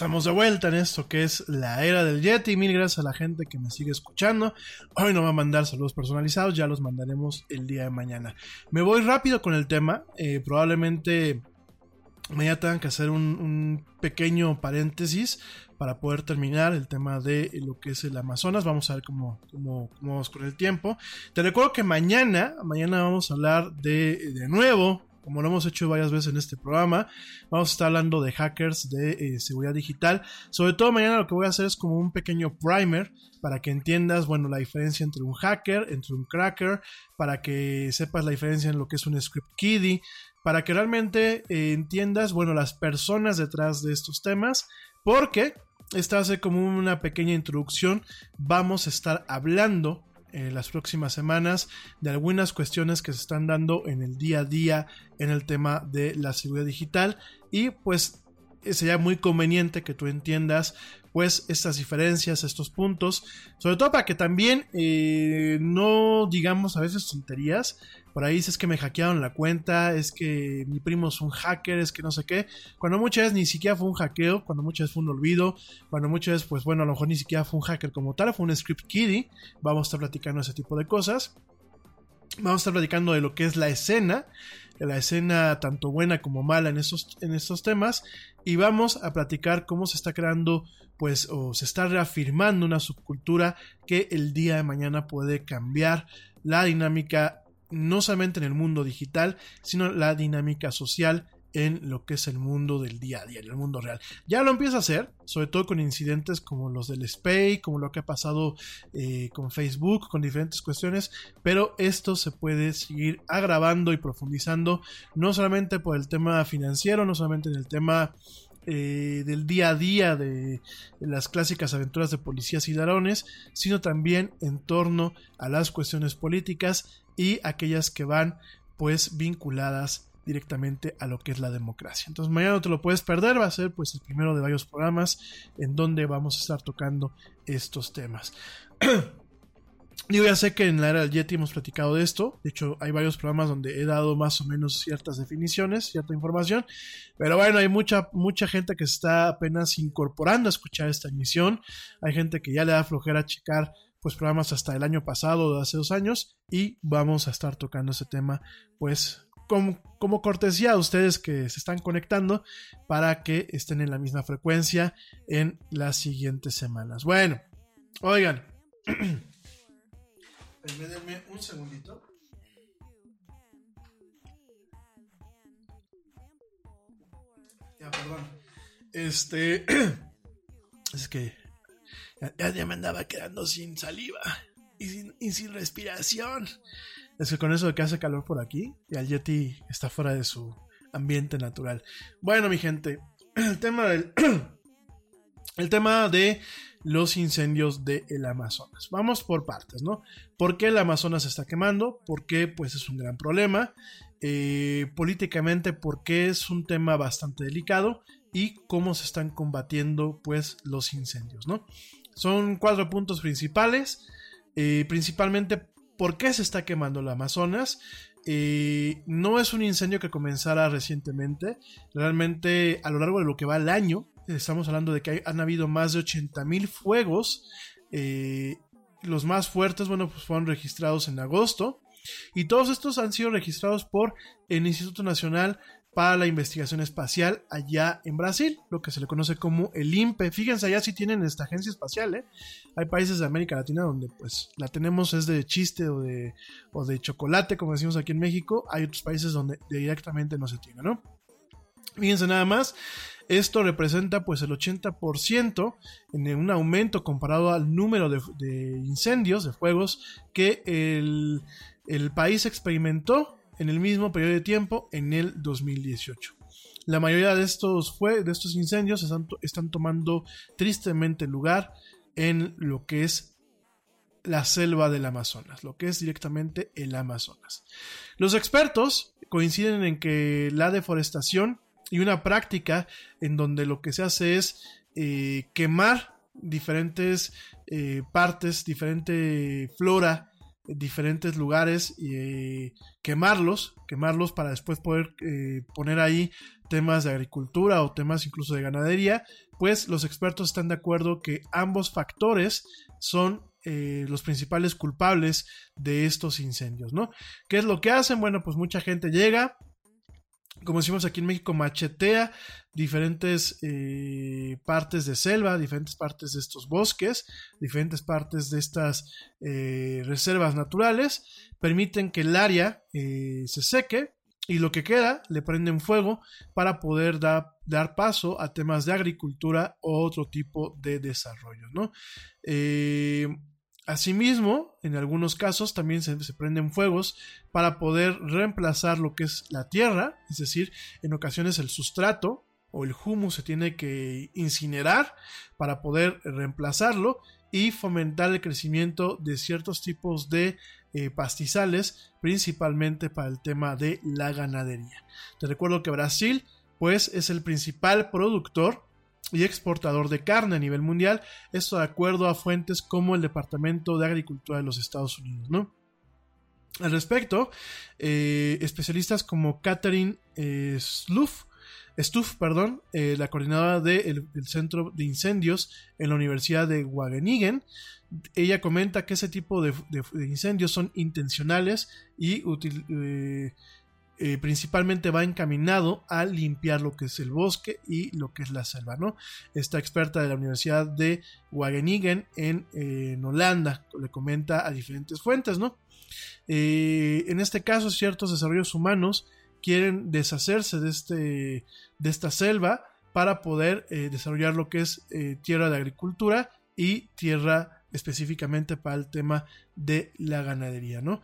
Estamos de vuelta en esto que es la era del Yeti. Mil gracias a la gente que me sigue escuchando. Hoy no va a mandar saludos personalizados, ya los mandaremos el día de mañana. Me voy rápido con el tema. Eh, probablemente mañana tengan que hacer un, pequeño paréntesis para poder terminar el tema de lo que es el Amazonas. Vamos a ver cómo, cómo, cómo vamos con el tiempo. Te recuerdo que mañana, mañana vamos a hablar de, de nuevo como lo hemos hecho varias veces en este programa, vamos a estar hablando de hackers, de eh, seguridad digital. Sobre todo mañana lo que voy a hacer es como un pequeño primer para que entiendas, bueno, la diferencia entre un hacker, entre un cracker, para que sepas la diferencia en lo que es un script kiddie, para que realmente eh, entiendas, bueno, las personas detrás de estos temas, porque esta hace como una pequeña introducción. Vamos a estar hablando en las próximas semanas de algunas cuestiones que se están dando en el día a día en el tema de la seguridad digital. Y pues sería muy conveniente que tú entiendas pues estas diferencias, estos puntos, sobre todo para que también eh, no digamos a veces tonterías, por ahí dices que me hackearon la cuenta, es que mi primo es un hacker, es que no sé qué, cuando muchas veces ni siquiera fue un hackeo, cuando muchas veces fue un olvido, cuando muchas veces pues bueno a lo mejor ni siquiera fue un hacker como tal, fue un script kiddie, vamos a estar platicando ese tipo de cosas. Vamos a estar platicando de lo que es la escena, la escena tanto buena como mala en en estos temas. Y vamos a platicar cómo se está creando pues o se está reafirmando una subcultura que el día de mañana puede cambiar la dinámica no solamente en el mundo digital sino la dinámica social en lo que es el mundo del día a día, en el mundo real. Ya lo empieza a hacer, sobre todo con incidentes como los del SPAY, como lo que ha pasado eh, con Facebook, con diferentes cuestiones, pero esto se puede seguir agravando y profundizando, no solamente por el tema financiero, no solamente en el tema eh, del día a día de las clásicas aventuras de policías y ladrones, sino también en torno a las cuestiones políticas y aquellas que van pues vinculadas directamente a lo que es la democracia. Entonces mañana no te lo puedes perder, va a ser pues el primero de varios programas en donde vamos a estar tocando estos temas. Yo ya sé que en la era del Yeti hemos platicado de esto. De hecho, hay varios programas donde he dado más o menos ciertas definiciones, cierta información. Pero bueno, hay mucha, mucha gente que se está apenas incorporando a escuchar esta emisión. Hay gente que ya le da flojera checar pues programas hasta el año pasado de hace dos años. Y vamos a estar tocando ese tema pues como, cortesía a ustedes que se están conectando para que estén en la misma frecuencia en las siguientes semanas. Bueno, oigan, denme un segundito. Ya, perdón. Este. Es que. Ya, me andaba quedando sin saliva. Y sin, y sin respiración. Es que con eso de que hace calor por aquí, y el Yeti está fuera de su ambiente natural. Bueno, mi gente, el tema del. el tema de los incendios del Amazonas. Vamos por partes, ¿no? ¿Por qué el Amazonas se está quemando? ¿Por qué? Pues es un gran problema. Eh, políticamente, porque es un tema bastante delicado. Y cómo se están combatiendo, pues, los incendios, ¿no? Son cuatro puntos principales. Eh, principalmente ¿Por qué se está quemando el Amazonas? Eh, no es un incendio que comenzara recientemente. Realmente a lo largo de lo que va el año, estamos hablando de que han habido más de 80.000 fuegos. Eh, los más fuertes, bueno, pues fueron registrados en agosto. Y todos estos han sido registrados por el Instituto Nacional para la investigación espacial allá en Brasil, lo que se le conoce como el INPE. Fíjense allá si tienen esta agencia espacial, ¿eh? Hay países de América Latina donde pues la tenemos es de chiste o de, o de chocolate, como decimos aquí en México. Hay otros países donde directamente no se tiene, ¿no? Fíjense nada más, esto representa pues el 80% en un aumento comparado al número de, incendios, de fuegos que el, el país experimentó en el mismo periodo de tiempo en el 2018. La mayoría de estos, fue, de estos incendios están, están tomando tristemente lugar en lo que es la selva del Amazonas, lo que es directamente el Amazonas. Los expertos coinciden en que la deforestación y una práctica en donde lo que se hace es eh, quemar diferentes eh, partes, diferente flora diferentes lugares y eh, quemarlos, quemarlos para después poder poner ahí temas de agricultura o temas incluso de ganadería, pues los expertos están de acuerdo que ambos factores son los principales culpables de estos incendios, ¿no? ¿Qué es lo que hacen? Bueno, pues mucha gente llega, como decimos aquí en México, machetea diferentes eh, partes de selva, diferentes partes de estos bosques, diferentes partes de estas eh, reservas naturales, permiten que el área eh, se seque y lo que queda le prenden fuego para poder dar paso a temas de agricultura o otro tipo de desarrollo, ¿no? Asimismo, en algunos casos también se, prenden fuegos para poder reemplazar lo que es la tierra, es decir, en ocasiones el sustrato o el humus se tiene que incinerar para poder reemplazarlo y fomentar el crecimiento de ciertos tipos de eh, pastizales, principalmente para el tema de la ganadería. Te recuerdo que Brasil, pues, es el principal productor y exportador de carne a nivel mundial, esto de acuerdo a fuentes como el Departamento de Agricultura de los Estados Unidos, ¿no? Al respecto, eh, especialistas como Catherine eh, Sluff, Stuff, perdón, eh, la coordinadora del Centro de Incendios en la Universidad de Wageningen, ella comenta que ese tipo de, incendios son intencionales y principalmente va encaminado a limpiar lo que es el bosque y lo que es la selva, ¿no? Esta experta de la Universidad de Wageningen en, en Holanda le comenta a diferentes fuentes, ¿no? Eh, en este caso, ciertos desarrollos humanos quieren deshacerse de, este, de esta selva para poder eh, desarrollar lo que es eh, tierra de agricultura y tierra específicamente para el tema de la ganadería, ¿no?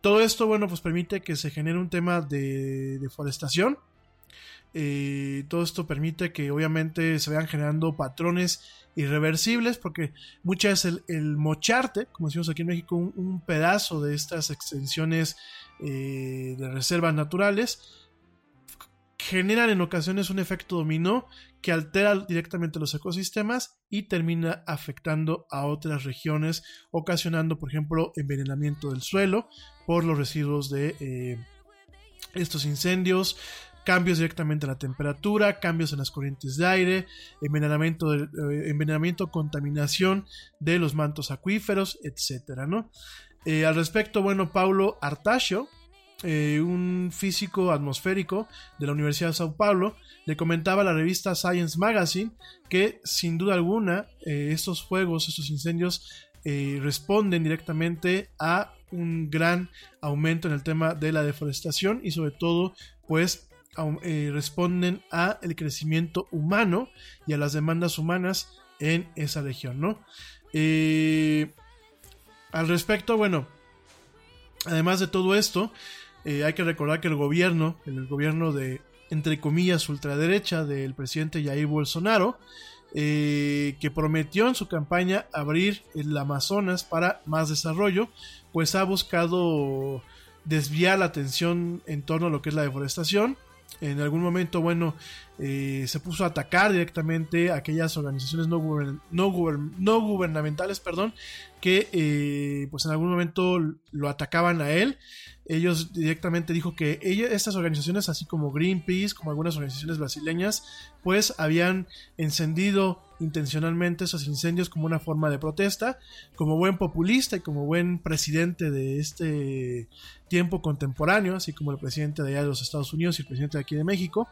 Todo esto, bueno, pues permite que se genere un tema de deforestación. todo esto permite que obviamente se vayan generando patrones irreversibles, porque muchas veces el, mocharte, como decimos aquí en México, un, pedazo de estas extensiones eh, de reservas naturales, generan en ocasiones un efecto dominó que altera directamente los ecosistemas y termina afectando a otras regiones, ocasionando, por ejemplo, envenenamiento del suelo por los residuos de eh, estos incendios, cambios directamente en la temperatura, cambios en las corrientes de aire, envenenamiento, eh, envenenamiento contaminación de los mantos acuíferos, etcétera, ¿no? Eh, al respecto, bueno, Paulo Artacho, eh, un físico atmosférico de la Universidad de Sao Paulo, le comentaba a la revista Science Magazine que sin duda alguna estos fuegos, estos incendios responden directamente a un gran aumento en el tema de la deforestación y sobre todo pues eh, responden a el crecimiento humano y a las demandas humanas en esa región, ¿no? Eh, al respecto, bueno, además de todo esto, eh, hay que recordar que el gobierno, el gobierno de, entre comillas, ultraderecha del presidente Jair Bolsonaro, que prometió en su campaña abrir el Amazonas para más desarrollo, pues ha buscado desviar la atención en torno a lo que es la deforestación en algún momento, bueno, eh, se puso a atacar directamente a aquellas organizaciones no, no, gubernamentales, perdón, que eh, pues en algún momento lo atacaban a él. Ellos directamente dijo que estas organizaciones, así como Greenpeace, como algunas organizaciones brasileñas, pues habían encendido intencionalmente esos incendios como una forma de protesta. Como buen populista y como buen presidente de este tiempo contemporáneo, así como el presidente de allá de los Estados Unidos y el presidente de aquí de México,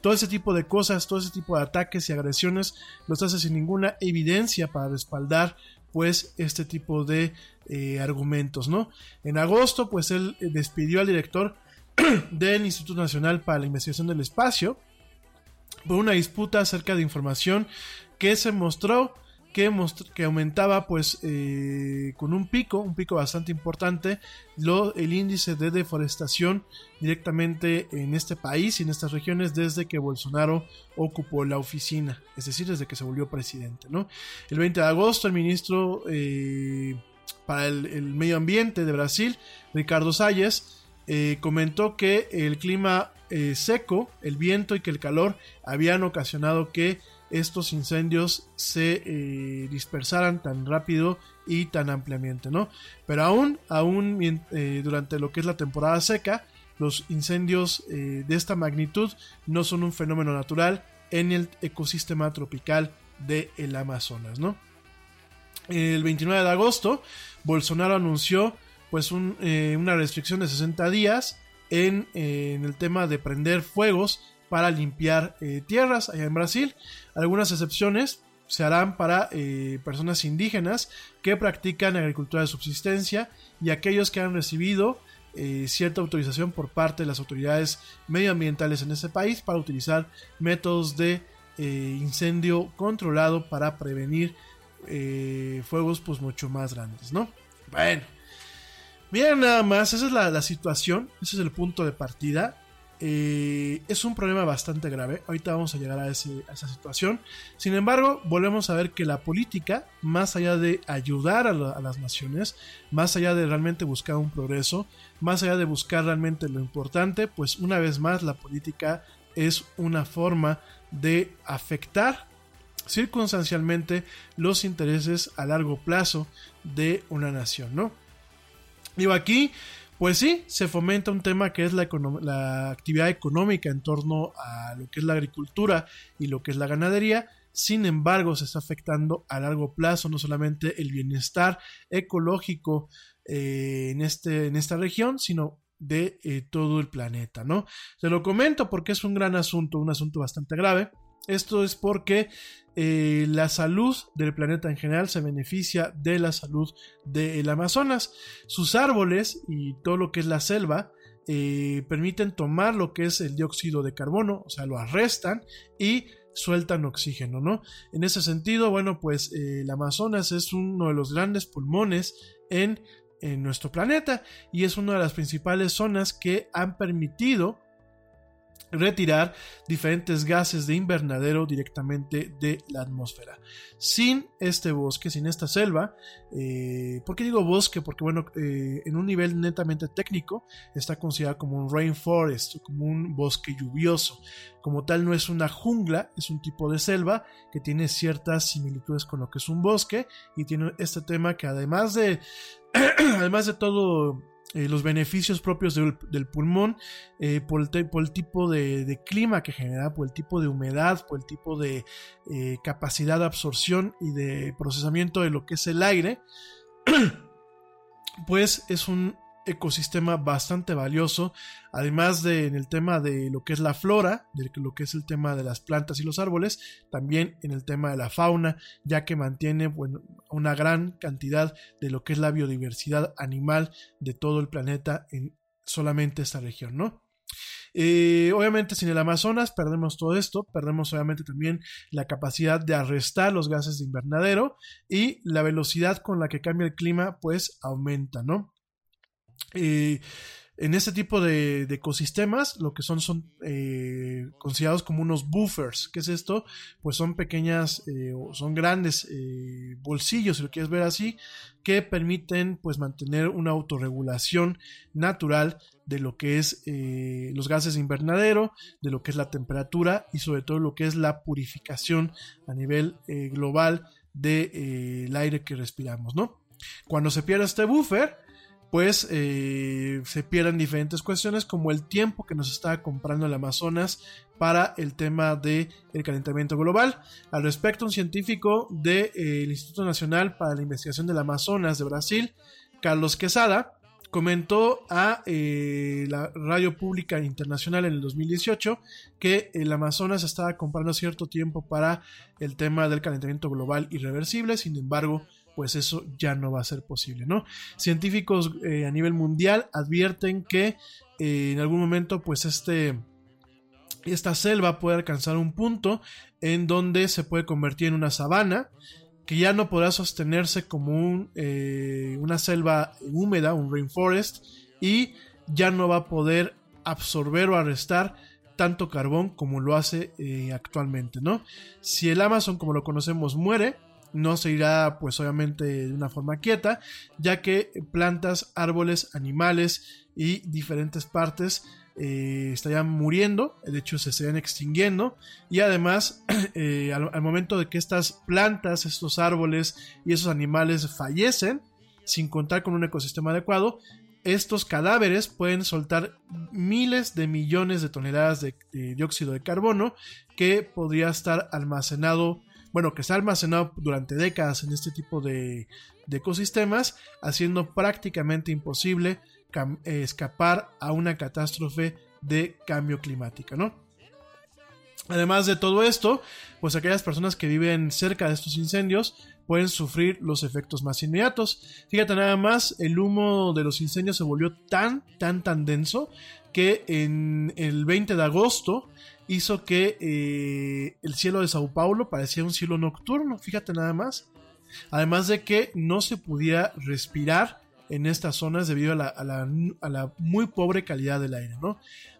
todo ese tipo de cosas, todo ese tipo de ataques y agresiones los hace sin ninguna evidencia para respaldar pues este tipo de eh, argumentos, ¿no? En agosto pues él eh, despidió al director del Instituto Nacional para la Investigación del Espacio por una disputa acerca de información que se mostró que, que aumentaba pues eh, con un pico, un pico bastante importante, lo, el índice de deforestación directamente en este país y en estas regiones desde que Bolsonaro ocupó la oficina, es decir, desde que se volvió presidente. ¿no? El 20 de agosto el ministro eh, para el, medio ambiente de Brasil, Ricardo Salles, eh, comentó que el clima seco, el viento y que el calor habían ocasionado que estos incendios se eh, dispersaran tan rápido y tan ampliamente, ¿no? Pero aún, aún eh, durante lo que es la temporada seca, los incendios eh, de esta magnitud no son un fenómeno natural en el ecosistema tropical del el Amazonas, ¿no? El 29 de agosto, Bolsonaro anunció pues una restricción de 60 días en el tema de prender fuegos para limpiar eh, tierras allá en Brasil. Algunas excepciones se harán para eh, personas indígenas que practican agricultura de subsistencia y aquellos que han recibido eh, cierta autorización por parte de las autoridades medioambientales en ese país para utilizar métodos de incendio controlado para prevenir fuegos pues mucho más grandes, ¿no? Bueno, miren nada más, esa es la, la situación, ese es el punto de partida es un problema bastante grave. Ahorita vamos a llegar a, esa situación. Sin embargo, volvemos a ver que la política, más allá de ayudar a, las naciones, más allá de realmente buscar un progreso, más allá de buscar realmente lo importante, pues una vez más la política es una forma de afectar circunstancialmente los intereses a largo plazo de una nación, ¿no? Digo aquí, pues sí, se fomenta un tema que es la, actividad económica en torno a lo que es la agricultura y lo que es la ganadería. Sin embargo, se está afectando a largo plazo no solamente el bienestar ecológico eh, en, este, en esta región, sino de eh, todo el planeta, ¿no? Se lo comento porque es un gran asunto, un asunto bastante grave. Esto es porque eh, la salud del planeta en general se beneficia de la salud del Amazonas. Sus árboles y todo lo que es la selva eh, permiten tomar lo que es el dióxido de carbono, o sea, lo arrestan y sueltan oxígeno, ¿no? En ese sentido, bueno, pues eh, el Amazonas es uno de los grandes pulmones en, en nuestro planeta y es una de las principales zonas que han permitido retirar diferentes gases de invernadero directamente de la atmósfera. Sin este bosque, sin esta selva, eh, ¿por qué digo bosque? Porque bueno, eh, en un nivel netamente técnico está considerado como un rainforest, como un bosque lluvioso. Como tal no es una jungla, es un tipo de selva que tiene ciertas similitudes con lo que es un bosque y tiene este tema que además de además de todo eh, los beneficios propios del, del pulmón eh, por, el tipo de, de, clima que genera, por el tipo de humedad, por el tipo de eh, capacidad de absorción y de procesamiento de lo que es el aire, pues es un ecosistema bastante valioso, además de en el tema de lo que es la flora, de lo que es el tema de las plantas y los árboles, también en el tema de la fauna, ya que mantiene bueno, una gran cantidad de lo que es la biodiversidad animal de todo el planeta en solamente esta región, ¿no? Eh, obviamente sin el Amazonas perdemos todo esto, perdemos obviamente también la capacidad de arrestar los gases de invernadero y la velocidad con la que cambia el clima pues aumenta, ¿no? En este tipo de, ecosistemas, lo que son son eh, considerados como unos buffers. ¿Qué es esto? Pues son pequeñas eh, o son grandes eh, bolsillos, si lo quieres ver así, que permiten pues mantener una autorregulación natural de lo que es los gases de invernadero, de lo que es la temperatura y sobre todo lo que es la purificación a nivel global del de, aire que respiramos, ¿no? Cuando se pierde este buffer, pues eh, se pierden diferentes cuestiones como el tiempo que nos está comprando el Amazonas para el tema del el calentamiento global. Al respecto, un científico del de, eh, Instituto Nacional para la Investigación del Amazonas de Brasil, Carlos Quesada, comentó a eh, la radio pública internacional en el 2018 que el Amazonas estaba comprando cierto tiempo para el tema del calentamiento global irreversible, sin embargo, pues eso ya no va a ser posible, ¿no? Científicos eh, a nivel mundial advierten que eh, en algún momento, pues este, esta selva puede alcanzar un punto en donde se puede convertir en una sabana que ya no podrá sostenerse como un, eh, una selva húmeda, un rainforest, y ya no va a poder absorber o arrestar tanto carbón como lo hace actualmente, ¿no? Si el Amazon, como lo conocemos, muere, no se irá pues obviamente de una forma quieta, ya que plantas, árboles, animales y diferentes partes eh, estarían muriendo, de hecho se estarían extinguiendo. Y además eh, al, momento de que estas plantas, estos árboles y esos animales fallecen sin contar con un ecosistema adecuado, estos cadáveres pueden soltar miles de millones de toneladas de dióxido de carbono que podría estar almacenado bueno, que está almacenado durante décadas en este tipo de, de ecosistemas, haciendo prácticamente imposible eh, escapar a una catástrofe de cambio climático, ¿no? Además de todo esto, pues aquellas personas que viven cerca de estos incendios pueden sufrir los efectos más inmediatos. Fíjate nada más, el humo de los incendios se volvió tan, tan, tan denso que en el 20 de agosto hizo que eh, el cielo de Sao Paulo parecía un cielo nocturno, fíjate nada más. Además de que no se podía respirar en estas zonas debido a la, muy pobre calidad del aire.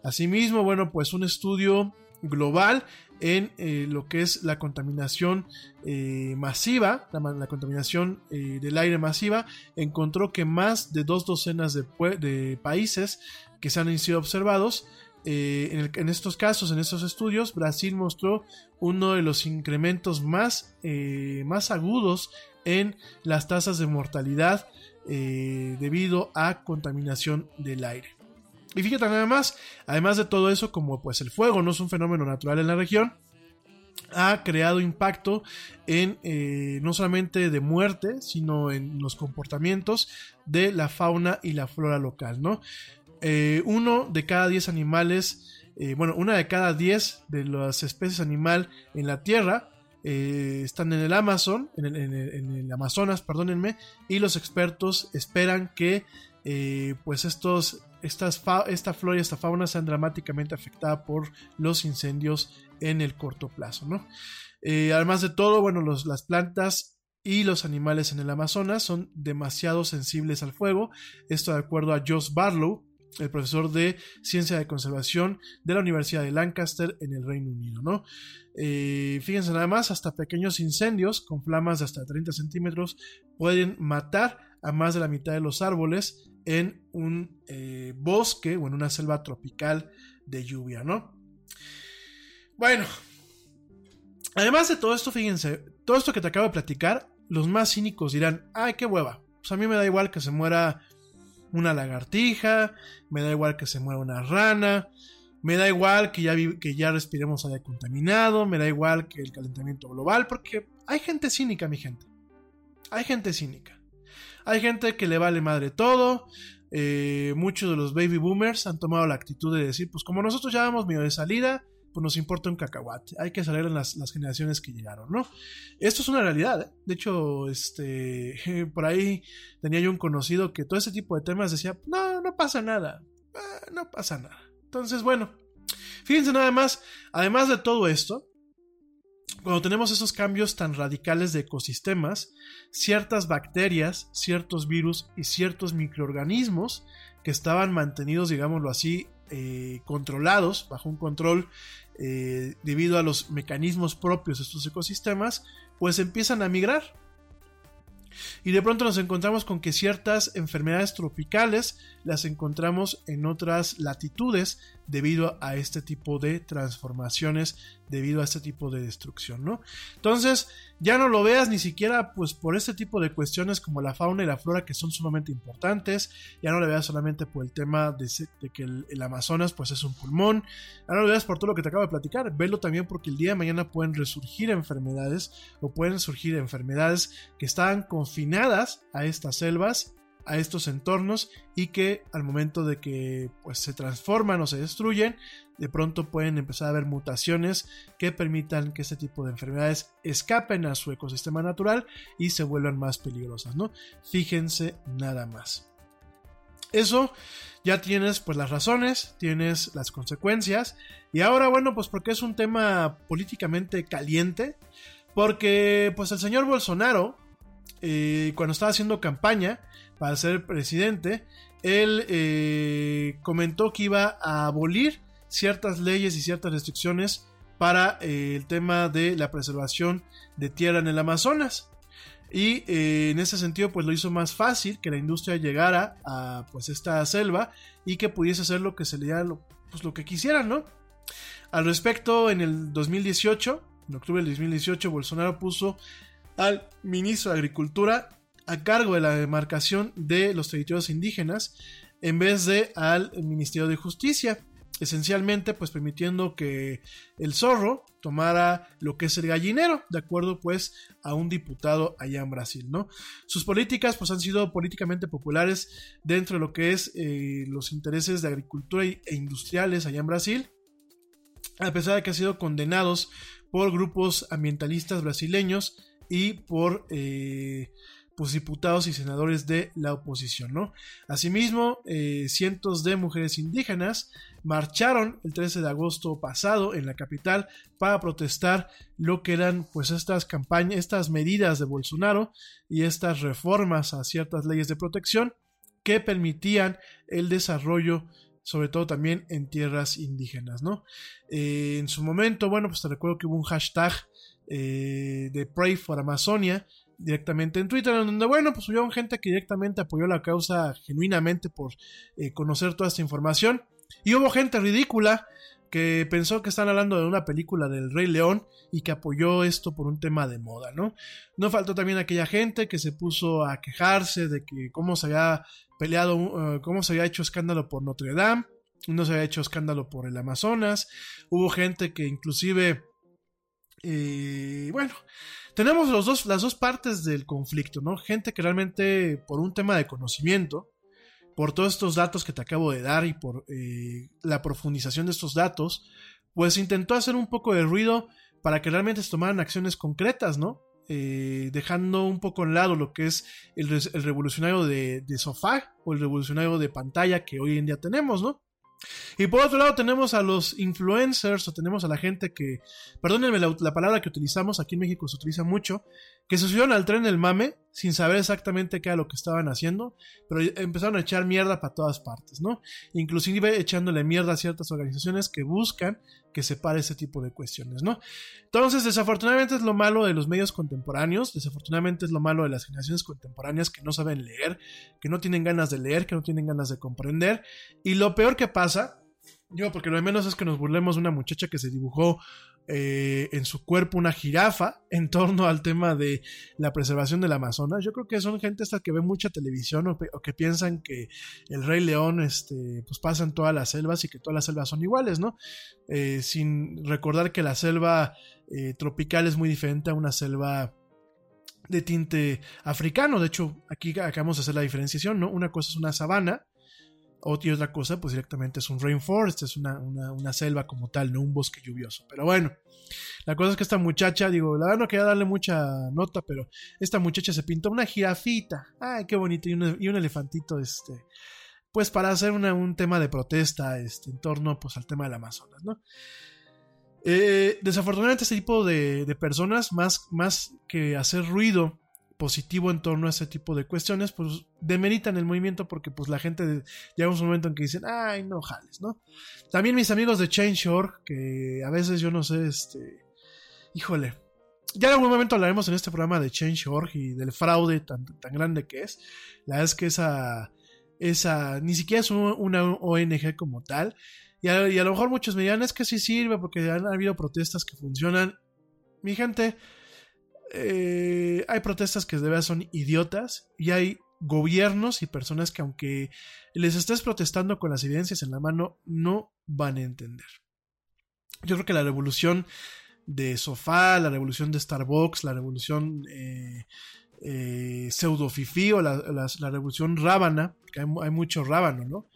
Asimismo, bueno, pues un estudio global en eh, lo que es la contaminación eh, masiva, la, contaminación del aire masiva, encontró que más de dos docenas de, de países que se han sido observados, en, el, en, estos casos, en estos estudios, Brasil mostró uno de los incrementos más, más agudos en las tasas de mortalidad debido a contaminación del aire. Y fíjate nada más, además de todo eso, como pues el fuego no es un fenómeno natural en la región, ha creado impacto en eh, no solamente de muerte, sino en los comportamientos de la fauna y la flora local, ¿no? Eh, uno de cada diez animales, eh, bueno, una de cada diez de las especies animal en la Tierra eh, están en el Amazon, en el, Amazonas, perdónenme, y los expertos esperan que pues estos esta flora y esta fauna sean dramáticamente afectada por los incendios en el corto plazo, ¿no? Además de todo, bueno, las plantas y los animales en el Amazonas son demasiado sensibles al fuego. Esto de acuerdo a Josh Barlow, el profesor de ciencia de conservación de la Universidad de Lancaster en el Reino Unido, ¿no? Eh, fíjense nada más, hasta pequeños incendios con flamas de hasta 30 centímetros pueden matar a más de la mitad de los árboles en un eh, bosque o en una selva tropical de lluvia, ¿no? Bueno, además de todo esto, fíjense, todo esto que te acabo de platicar, los más cínicos dirán, ay, qué hueva, pues a mí me da igual que se muera una lagartija, me da igual que se muera una rana, me da igual que ya, que ya respiremos aire contaminado, me da igual que el calentamiento global, porque hay gente cínica, mi gente. Hay gente cínica. Hay gente que le vale madre todo. Eh, muchos de los baby boomers han tomado la actitud de decir, pues como nosotros ya vamos medio de salida, pues nos importa un cacahuate. Hay que salir en las, las generaciones que llegaron, ¿no? Esto es una realidad. ¿eh? De hecho, este, por ahí tenía yo un conocido que todo ese tipo de temas decía, no, no pasa nada. Eh, no pasa nada. Entonces, bueno, fíjense nada más, además de todo esto, cuando tenemos esos cambios tan radicales de ecosistemas, ciertas bacterias, ciertos virus y ciertos microorganismos que estaban mantenidos, digámoslo así, eh, controlados, bajo un control eh, debido a los mecanismos propios de estos ecosistemas, pues empiezan a migrar. Y de pronto nos encontramos con que ciertas enfermedades tropicales las encontramos en otras latitudes debido a este tipo de transformaciones, debido a este tipo de destrucción, ¿no? Entonces, ya no lo veas ni siquiera pues por este tipo de cuestiones como la fauna y la flora que son sumamente importantes, ya no lo veas solamente por el tema de, que el, Amazonas pues es un pulmón, ya no lo veas por todo lo que te acabo de platicar, velo también porque el día de mañana pueden resurgir enfermedades o pueden surgir enfermedades que estaban confinadas a estas selvas a estos entornos y que al momento de que pues se transforman o se destruyen de pronto pueden empezar a haber mutaciones que permitan que este tipo de enfermedades escapen a su ecosistema natural y se vuelvan más peligrosas no fíjense nada más. Eso ya tienes pues las razones tienes las consecuencias y ahora bueno pues porque es un tema políticamente caliente porque pues el señor Bolsonaro eh, cuando estaba haciendo campaña para ser presidente, él eh, comentó que iba a abolir ciertas leyes y ciertas restricciones para eh, el tema de la preservación de tierra en el Amazonas. Y eh, en ese sentido, pues lo hizo más fácil que la industria llegara a pues esta selva y que pudiese hacer lo que se le diera lo, pues, lo que quisieran, ¿no? Al respecto, en el 2018, en octubre del 2018, Bolsonaro puso al ministro de Agricultura a cargo de la demarcación de los territorios indígenas en vez de al Ministerio de Justicia esencialmente pues permitiendo que el zorro tomara lo que es el gallinero, de acuerdo pues a un diputado allá en Brasil, ¿no? Sus políticas pues han sido políticamente populares dentro de lo que es eh, los intereses de agricultura e industriales allá en Brasil, a pesar de que han sido condenados por grupos ambientalistas brasileños y por eh, pues, diputados y senadores de la oposición, ¿no? Asimismo, eh, cientos de mujeres indígenas marcharon el 13 de agosto pasado en la capital para protestar lo que eran pues estas campañas, estas medidas de Bolsonaro y estas reformas a ciertas leyes de protección que permitían el desarrollo sobre todo también en tierras indígenas, ¿no? Eh, en su momento, bueno, pues te recuerdo que hubo un hashtag eh, de Pray for Amazonia directamente en Twitter, en donde, bueno, pues hubo gente que directamente apoyó la causa genuinamente por eh, conocer toda esta información, y hubo gente ridícula que pensó que están hablando de una película del Rey León y que apoyó esto por un tema de moda, ¿no? No faltó también aquella gente que se puso a quejarse de que cómo se había peleado, uh, cómo se había hecho escándalo por Notre Dame, no se había hecho escándalo por el Amazonas, hubo gente que inclusive, eh, bueno, tenemos los dos, las dos partes del conflicto, ¿no? Gente que realmente por un tema de conocimiento, por todos estos datos que te acabo de dar y por eh, la profundización de estos datos, pues intentó hacer un poco de ruido para que realmente se tomaran acciones concretas, ¿no? Eh, dejando un poco en lado lo que es el, revolucionario de, sofá o el revolucionario de pantalla que hoy en día tenemos, ¿no? Y por otro lado tenemos a los influencers o tenemos a la gente que, perdónenme la, la, palabra que utilizamos, aquí en México se utiliza mucho, que se subieron al tren del mame sin saber exactamente qué era lo que estaban haciendo, pero empezaron a echar mierda para todas partes, ¿no? Inclusive echándole mierda a ciertas organizaciones que buscan que separe ese tipo de cuestiones, ¿no? Entonces, desafortunadamente es lo malo de los medios contemporáneos, desafortunadamente es lo malo de las generaciones contemporáneas que no saben leer, que no tienen ganas de leer, que no tienen ganas de comprender, y lo peor que pasa, yo porque lo de menos es que nos burlemos de una muchacha que se dibujó eh, en su cuerpo una jirafa en torno al tema de la preservación del Amazonas. Yo creo que son gente hasta que ve mucha televisión o, o, que piensan que el Rey León este, pues pasa en todas las selvas y que todas las selvas son iguales, ¿no? Eh, sin recordar que la selva eh, tropical es muy diferente a una selva de tinte africano. De hecho, aquí acabamos de hacer la diferenciación, ¿no? Una cosa es una sabana otra, otra cosa, pues directamente es un rainforest, es una, una, selva como tal, no un bosque lluvioso. Pero bueno, la cosa es que esta muchacha, digo, la verdad no quería darle mucha nota, pero esta muchacha se pintó una jirafita. Ay, qué bonito, y un, elefantito, este, pues para hacer un tema de protesta este, en torno pues, al tema del Amazonas, ¿no? Eh, desafortunadamente este tipo de, de personas, más, más que hacer ruido positivo en torno a ese tipo de cuestiones, pues demeritan el movimiento porque pues la gente llega un momento en que dicen, ay, no jales, ¿no? También mis amigos de Change.org, que a veces yo no sé, este, híjole, ya en algún momento hablaremos en este programa de Change.org y del fraude tan, tan grande que es. La verdad es que esa, esa, ni siquiera es una ONG como tal. Y a, lo mejor muchos me dirán, es que sí sirve porque han habido protestas que funcionan. Mi gente, eh, hay protestas que de verdad son idiotas y hay gobiernos y personas que aunque les estés protestando con las evidencias en la mano, no van a entender. Yo creo que la revolución de sofá, la revolución de Starbucks, la revolución eh, eh, pseudo fifi o la, la, la, revolución rábana, que hay, hay mucho rábano, ¿no?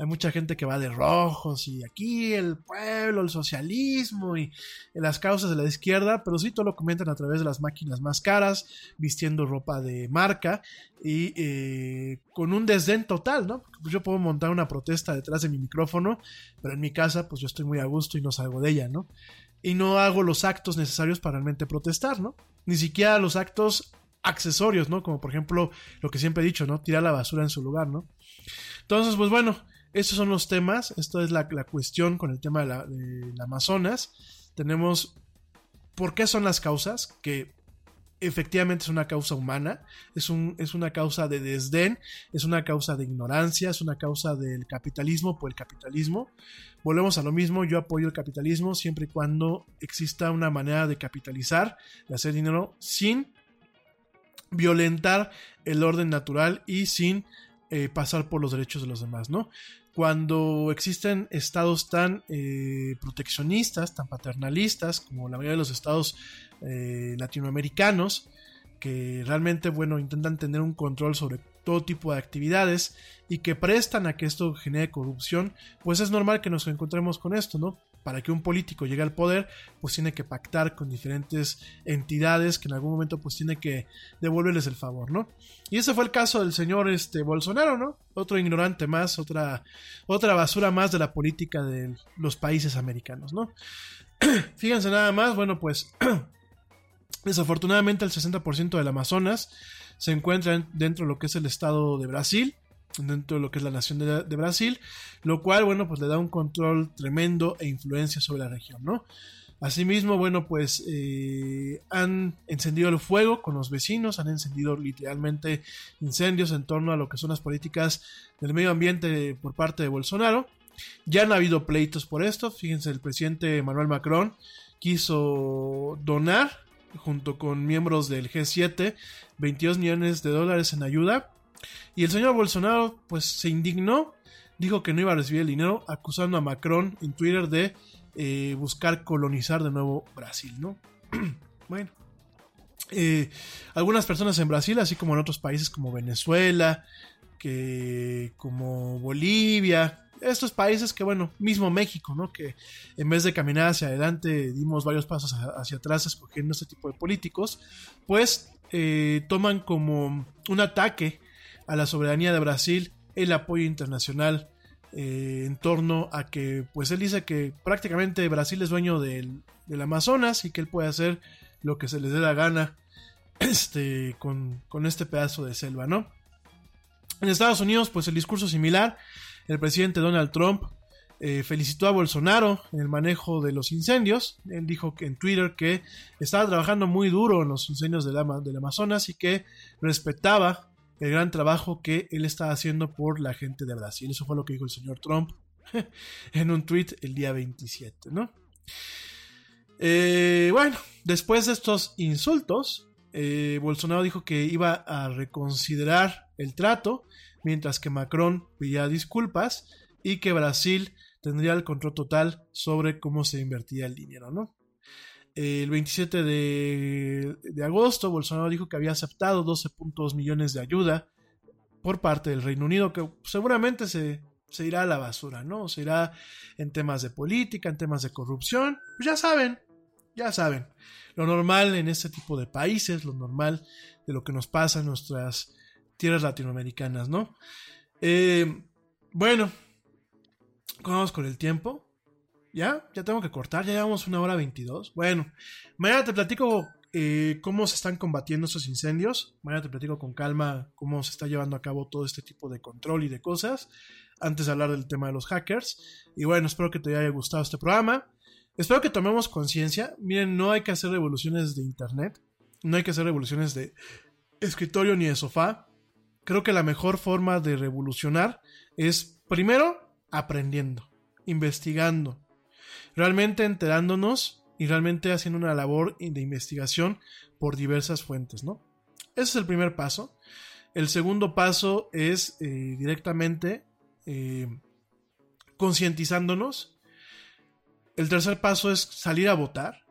Hay mucha gente que va de rojos y aquí el pueblo, el socialismo y las causas de la izquierda, pero sí todo lo comentan a través de las máquinas más caras, vistiendo ropa de marca y eh, con un desdén total, ¿no? Yo puedo montar una protesta detrás de mi micrófono, pero en mi casa pues yo estoy muy a gusto y no salgo de ella, ¿no? Y no hago los actos necesarios para realmente protestar, ¿no? Ni siquiera los actos accesorios, ¿no? Como por ejemplo lo que siempre he dicho, ¿no? Tirar la basura en su lugar, ¿no? Entonces, pues bueno, estos son los temas, esto es la, la cuestión con el tema de la, de la, Amazonas. Tenemos por qué son las causas, que efectivamente es una causa humana, es, un, es una causa de desdén, es una causa de ignorancia, es una causa del capitalismo por el capitalismo. Volvemos a lo mismo, yo apoyo el capitalismo siempre y cuando exista una manera de capitalizar, de hacer dinero sin violentar el orden natural y sin eh, pasar por los derechos de los demás, ¿no? Cuando existen estados tan eh, proteccionistas, tan paternalistas, como la mayoría de los estados eh, latinoamericanos, que realmente, bueno, intentan tener un control sobre todo tipo de actividades y que prestan a que esto genere corrupción, pues es normal que nos encontremos con esto, ¿no? Para que un político llegue al poder, pues tiene que pactar con diferentes entidades que en algún momento pues tiene que devolverles el favor, ¿no? Y ese fue el caso del señor este Bolsonaro, ¿no? Otro ignorante más, otra otra basura más de la política de los países americanos, ¿no? Fíjense nada más, bueno, pues desafortunadamente el 60% del Amazonas se encuentra dentro de lo que es el estado de Brasil, dentro de lo que es la nación de, Brasil, lo cual, bueno, pues le da un control tremendo e influencia sobre la región, ¿no? Asimismo, bueno, pues eh, han encendido el fuego con los vecinos, han encendido literalmente incendios en torno a lo que son las políticas del medio ambiente por parte de Bolsonaro. Ya han habido pleitos por esto, fíjense, el presidente Emmanuel Macron quiso donar, junto con miembros del G7, 22 millones de dólares en ayuda. Y el señor Bolsonaro, pues se indignó, dijo que no iba a recibir el dinero, acusando a Macron en Twitter de eh, buscar colonizar de nuevo Brasil, ¿no? bueno. Eh, algunas personas en Brasil, así como en otros países como Venezuela, que como Bolivia, estos países que, bueno, mismo México, ¿no? Que en vez de caminar hacia adelante, dimos varios pasos hacia atrás escogiendo este tipo de políticos, pues eh, toman como un ataque a la soberanía de Brasil el apoyo internacional eh, en torno a que, pues él dice que prácticamente Brasil es dueño del, Amazonas y que él puede hacer lo que se le dé la gana este, con, con este pedazo de selva, ¿no? En Estados Unidos, pues el discurso similar, el presidente Donald Trump eh, felicitó a Bolsonaro en el manejo de los incendios. Él dijo que en Twitter que estaba trabajando muy duro en los incendios del, del Amazonas y que respetaba el gran trabajo que él está haciendo por la gente de Brasil. Eso fue lo que dijo el señor Trump en un tweet el día 27, ¿no? Eh, bueno, después de estos insultos, eh, Bolsonaro dijo que iba a reconsiderar el trato, mientras que Macron pedía disculpas y que Brasil tendría el control total sobre cómo se invertía el dinero, ¿no? El 27 de, agosto, Bolsonaro dijo que había aceptado 12.2 millones de ayuda por parte del Reino Unido, que seguramente se, se irá a la basura, ¿no? Se irá en temas de política, en temas de corrupción. Pues ya saben, ya saben. Lo normal en este tipo de países, lo normal de lo que nos pasa en nuestras tierras latinoamericanas, ¿no? Eh, bueno, vamos con el tiempo. ¿Ya? Ya tengo que cortar, ya llevamos una hora 22. Bueno, mañana te platico eh, cómo se están combatiendo estos incendios. Mañana te platico con calma cómo se está llevando a cabo todo este tipo de control y de cosas. Antes de hablar del tema de los hackers. Y bueno, espero que te haya gustado este programa. Espero que tomemos conciencia. Miren, no hay que hacer revoluciones de internet. No hay que hacer revoluciones de escritorio ni de sofá. Creo que la mejor forma de revolucionar es primero aprendiendo, investigando, realmente enterándonos y realmente haciendo una labor de investigación por diversas fuentes, ¿no? Ese es el primer paso. El segundo paso es eh, directamente eh, concientizándonos. El tercer paso es salir a votar,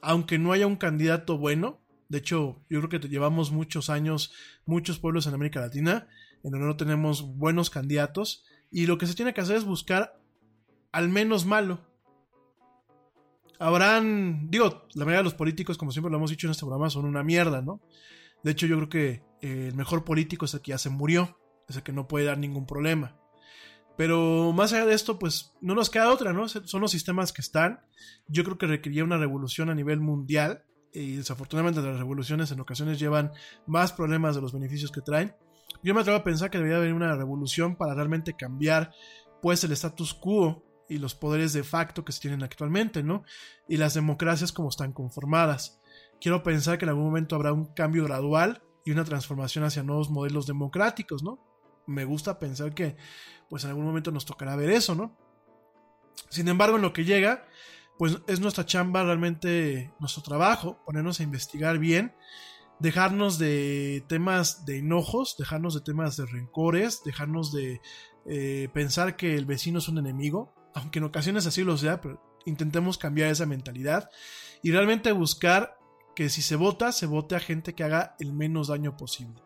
aunque no haya un candidato bueno. De hecho, yo creo que llevamos muchos años, muchos pueblos en América Latina, en donde no tenemos buenos candidatos. Y lo que se tiene que hacer es buscar al menos malo habrán, digo, la mayoría de los políticos, como siempre lo hemos dicho en este programa, son una mierda, ¿no? De hecho, yo creo que eh, el mejor político es el que ya se murió, es el que no puede dar ningún problema. Pero más allá de esto, pues no nos queda otra, ¿no? Son los sistemas que están. Yo creo que requería una revolución a nivel mundial. Y desafortunadamente las revoluciones en ocasiones llevan más problemas de los beneficios que traen. Yo me atrevo a pensar que debería haber una revolución para realmente cambiar pues el status quo y los poderes de facto que se tienen actualmente, ¿no? Y las democracias como están conformadas. Quiero pensar que en algún momento habrá un cambio gradual y una transformación hacia nuevos modelos democráticos, ¿no? Me gusta pensar que pues en algún momento nos tocará ver eso, ¿no? Sin embargo, en lo que llega, pues es nuestra chamba realmente nuestro trabajo, ponernos a investigar bien, dejarnos de temas de enojos, dejarnos de temas de rencores, dejarnos de eh, pensar que el vecino es un enemigo, aunque en ocasiones así lo sea, pero intentemos cambiar esa mentalidad y realmente buscar que si se vota, se vote a gente que haga el menos daño posible.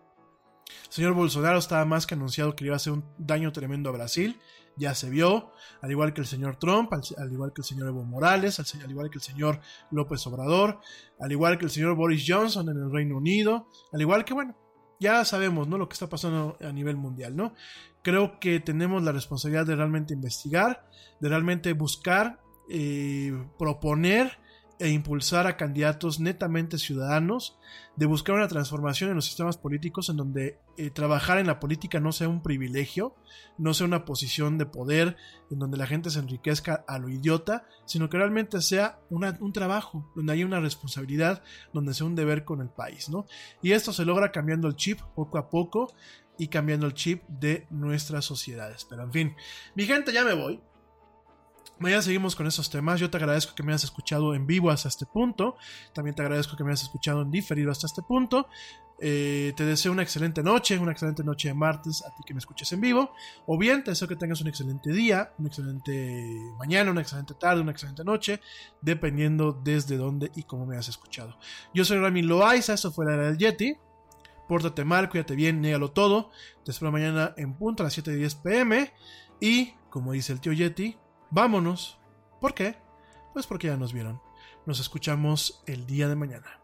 El señor Bolsonaro estaba más que anunciado que iba a hacer un daño tremendo a Brasil, ya se vio, al igual que el señor Trump, al, igual que el señor Evo Morales, al, al, igual que el señor López Obrador, al igual que el señor Boris Johnson en el Reino Unido, al igual que, bueno, ya sabemos, ¿no? Lo que está pasando a nivel mundial, ¿no? Creo que tenemos la responsabilidad de realmente investigar, de realmente buscar, eh, proponer e impulsar a candidatos netamente ciudadanos, de buscar una transformación en los sistemas políticos en donde eh, trabajar en la política no sea un privilegio, no sea una posición de poder en donde la gente se enriquezca a lo idiota, sino que realmente sea un trabajo, donde haya una responsabilidad, donde sea un deber con el país, ¿no? Y esto se logra cambiando el chip poco a poco y cambiando el chip de nuestras sociedades. Pero en fin, mi gente, ya me voy. Mañana seguimos con esos temas. Yo te agradezco que me hayas escuchado en vivo hasta este punto. También te agradezco que me hayas escuchado en diferido hasta este punto. Eh, te deseo una excelente noche, una excelente noche de martes a ti que me escuches en vivo. O bien te deseo que tengas un excelente día, una excelente mañana, una excelente tarde, una excelente noche, dependiendo desde dónde y cómo me has escuchado. Yo soy Rami Loaiza, esto fue la era del Yeti. Pórtate mal, cuídate bien, négalo todo. Te espero mañana en punto a las 7:10 pm. Y, como dice el tío Yeti, vámonos. ¿Por qué? Pues porque ya nos vieron. Nos escuchamos el día de mañana.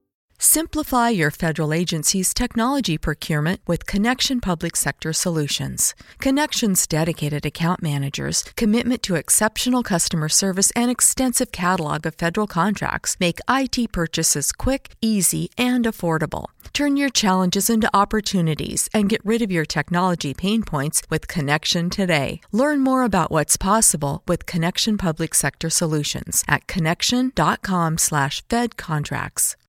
Simplify your federal agency's technology procurement with Connection Public Sector Solutions. Connection's dedicated account managers, commitment to exceptional customer service, and extensive catalog of federal contracts make IT purchases quick, easy, and affordable. Turn your challenges into opportunities and get rid of your technology pain points with Connection today. Learn more about what's possible with Connection Public Sector Solutions at connection.com/fed contracts.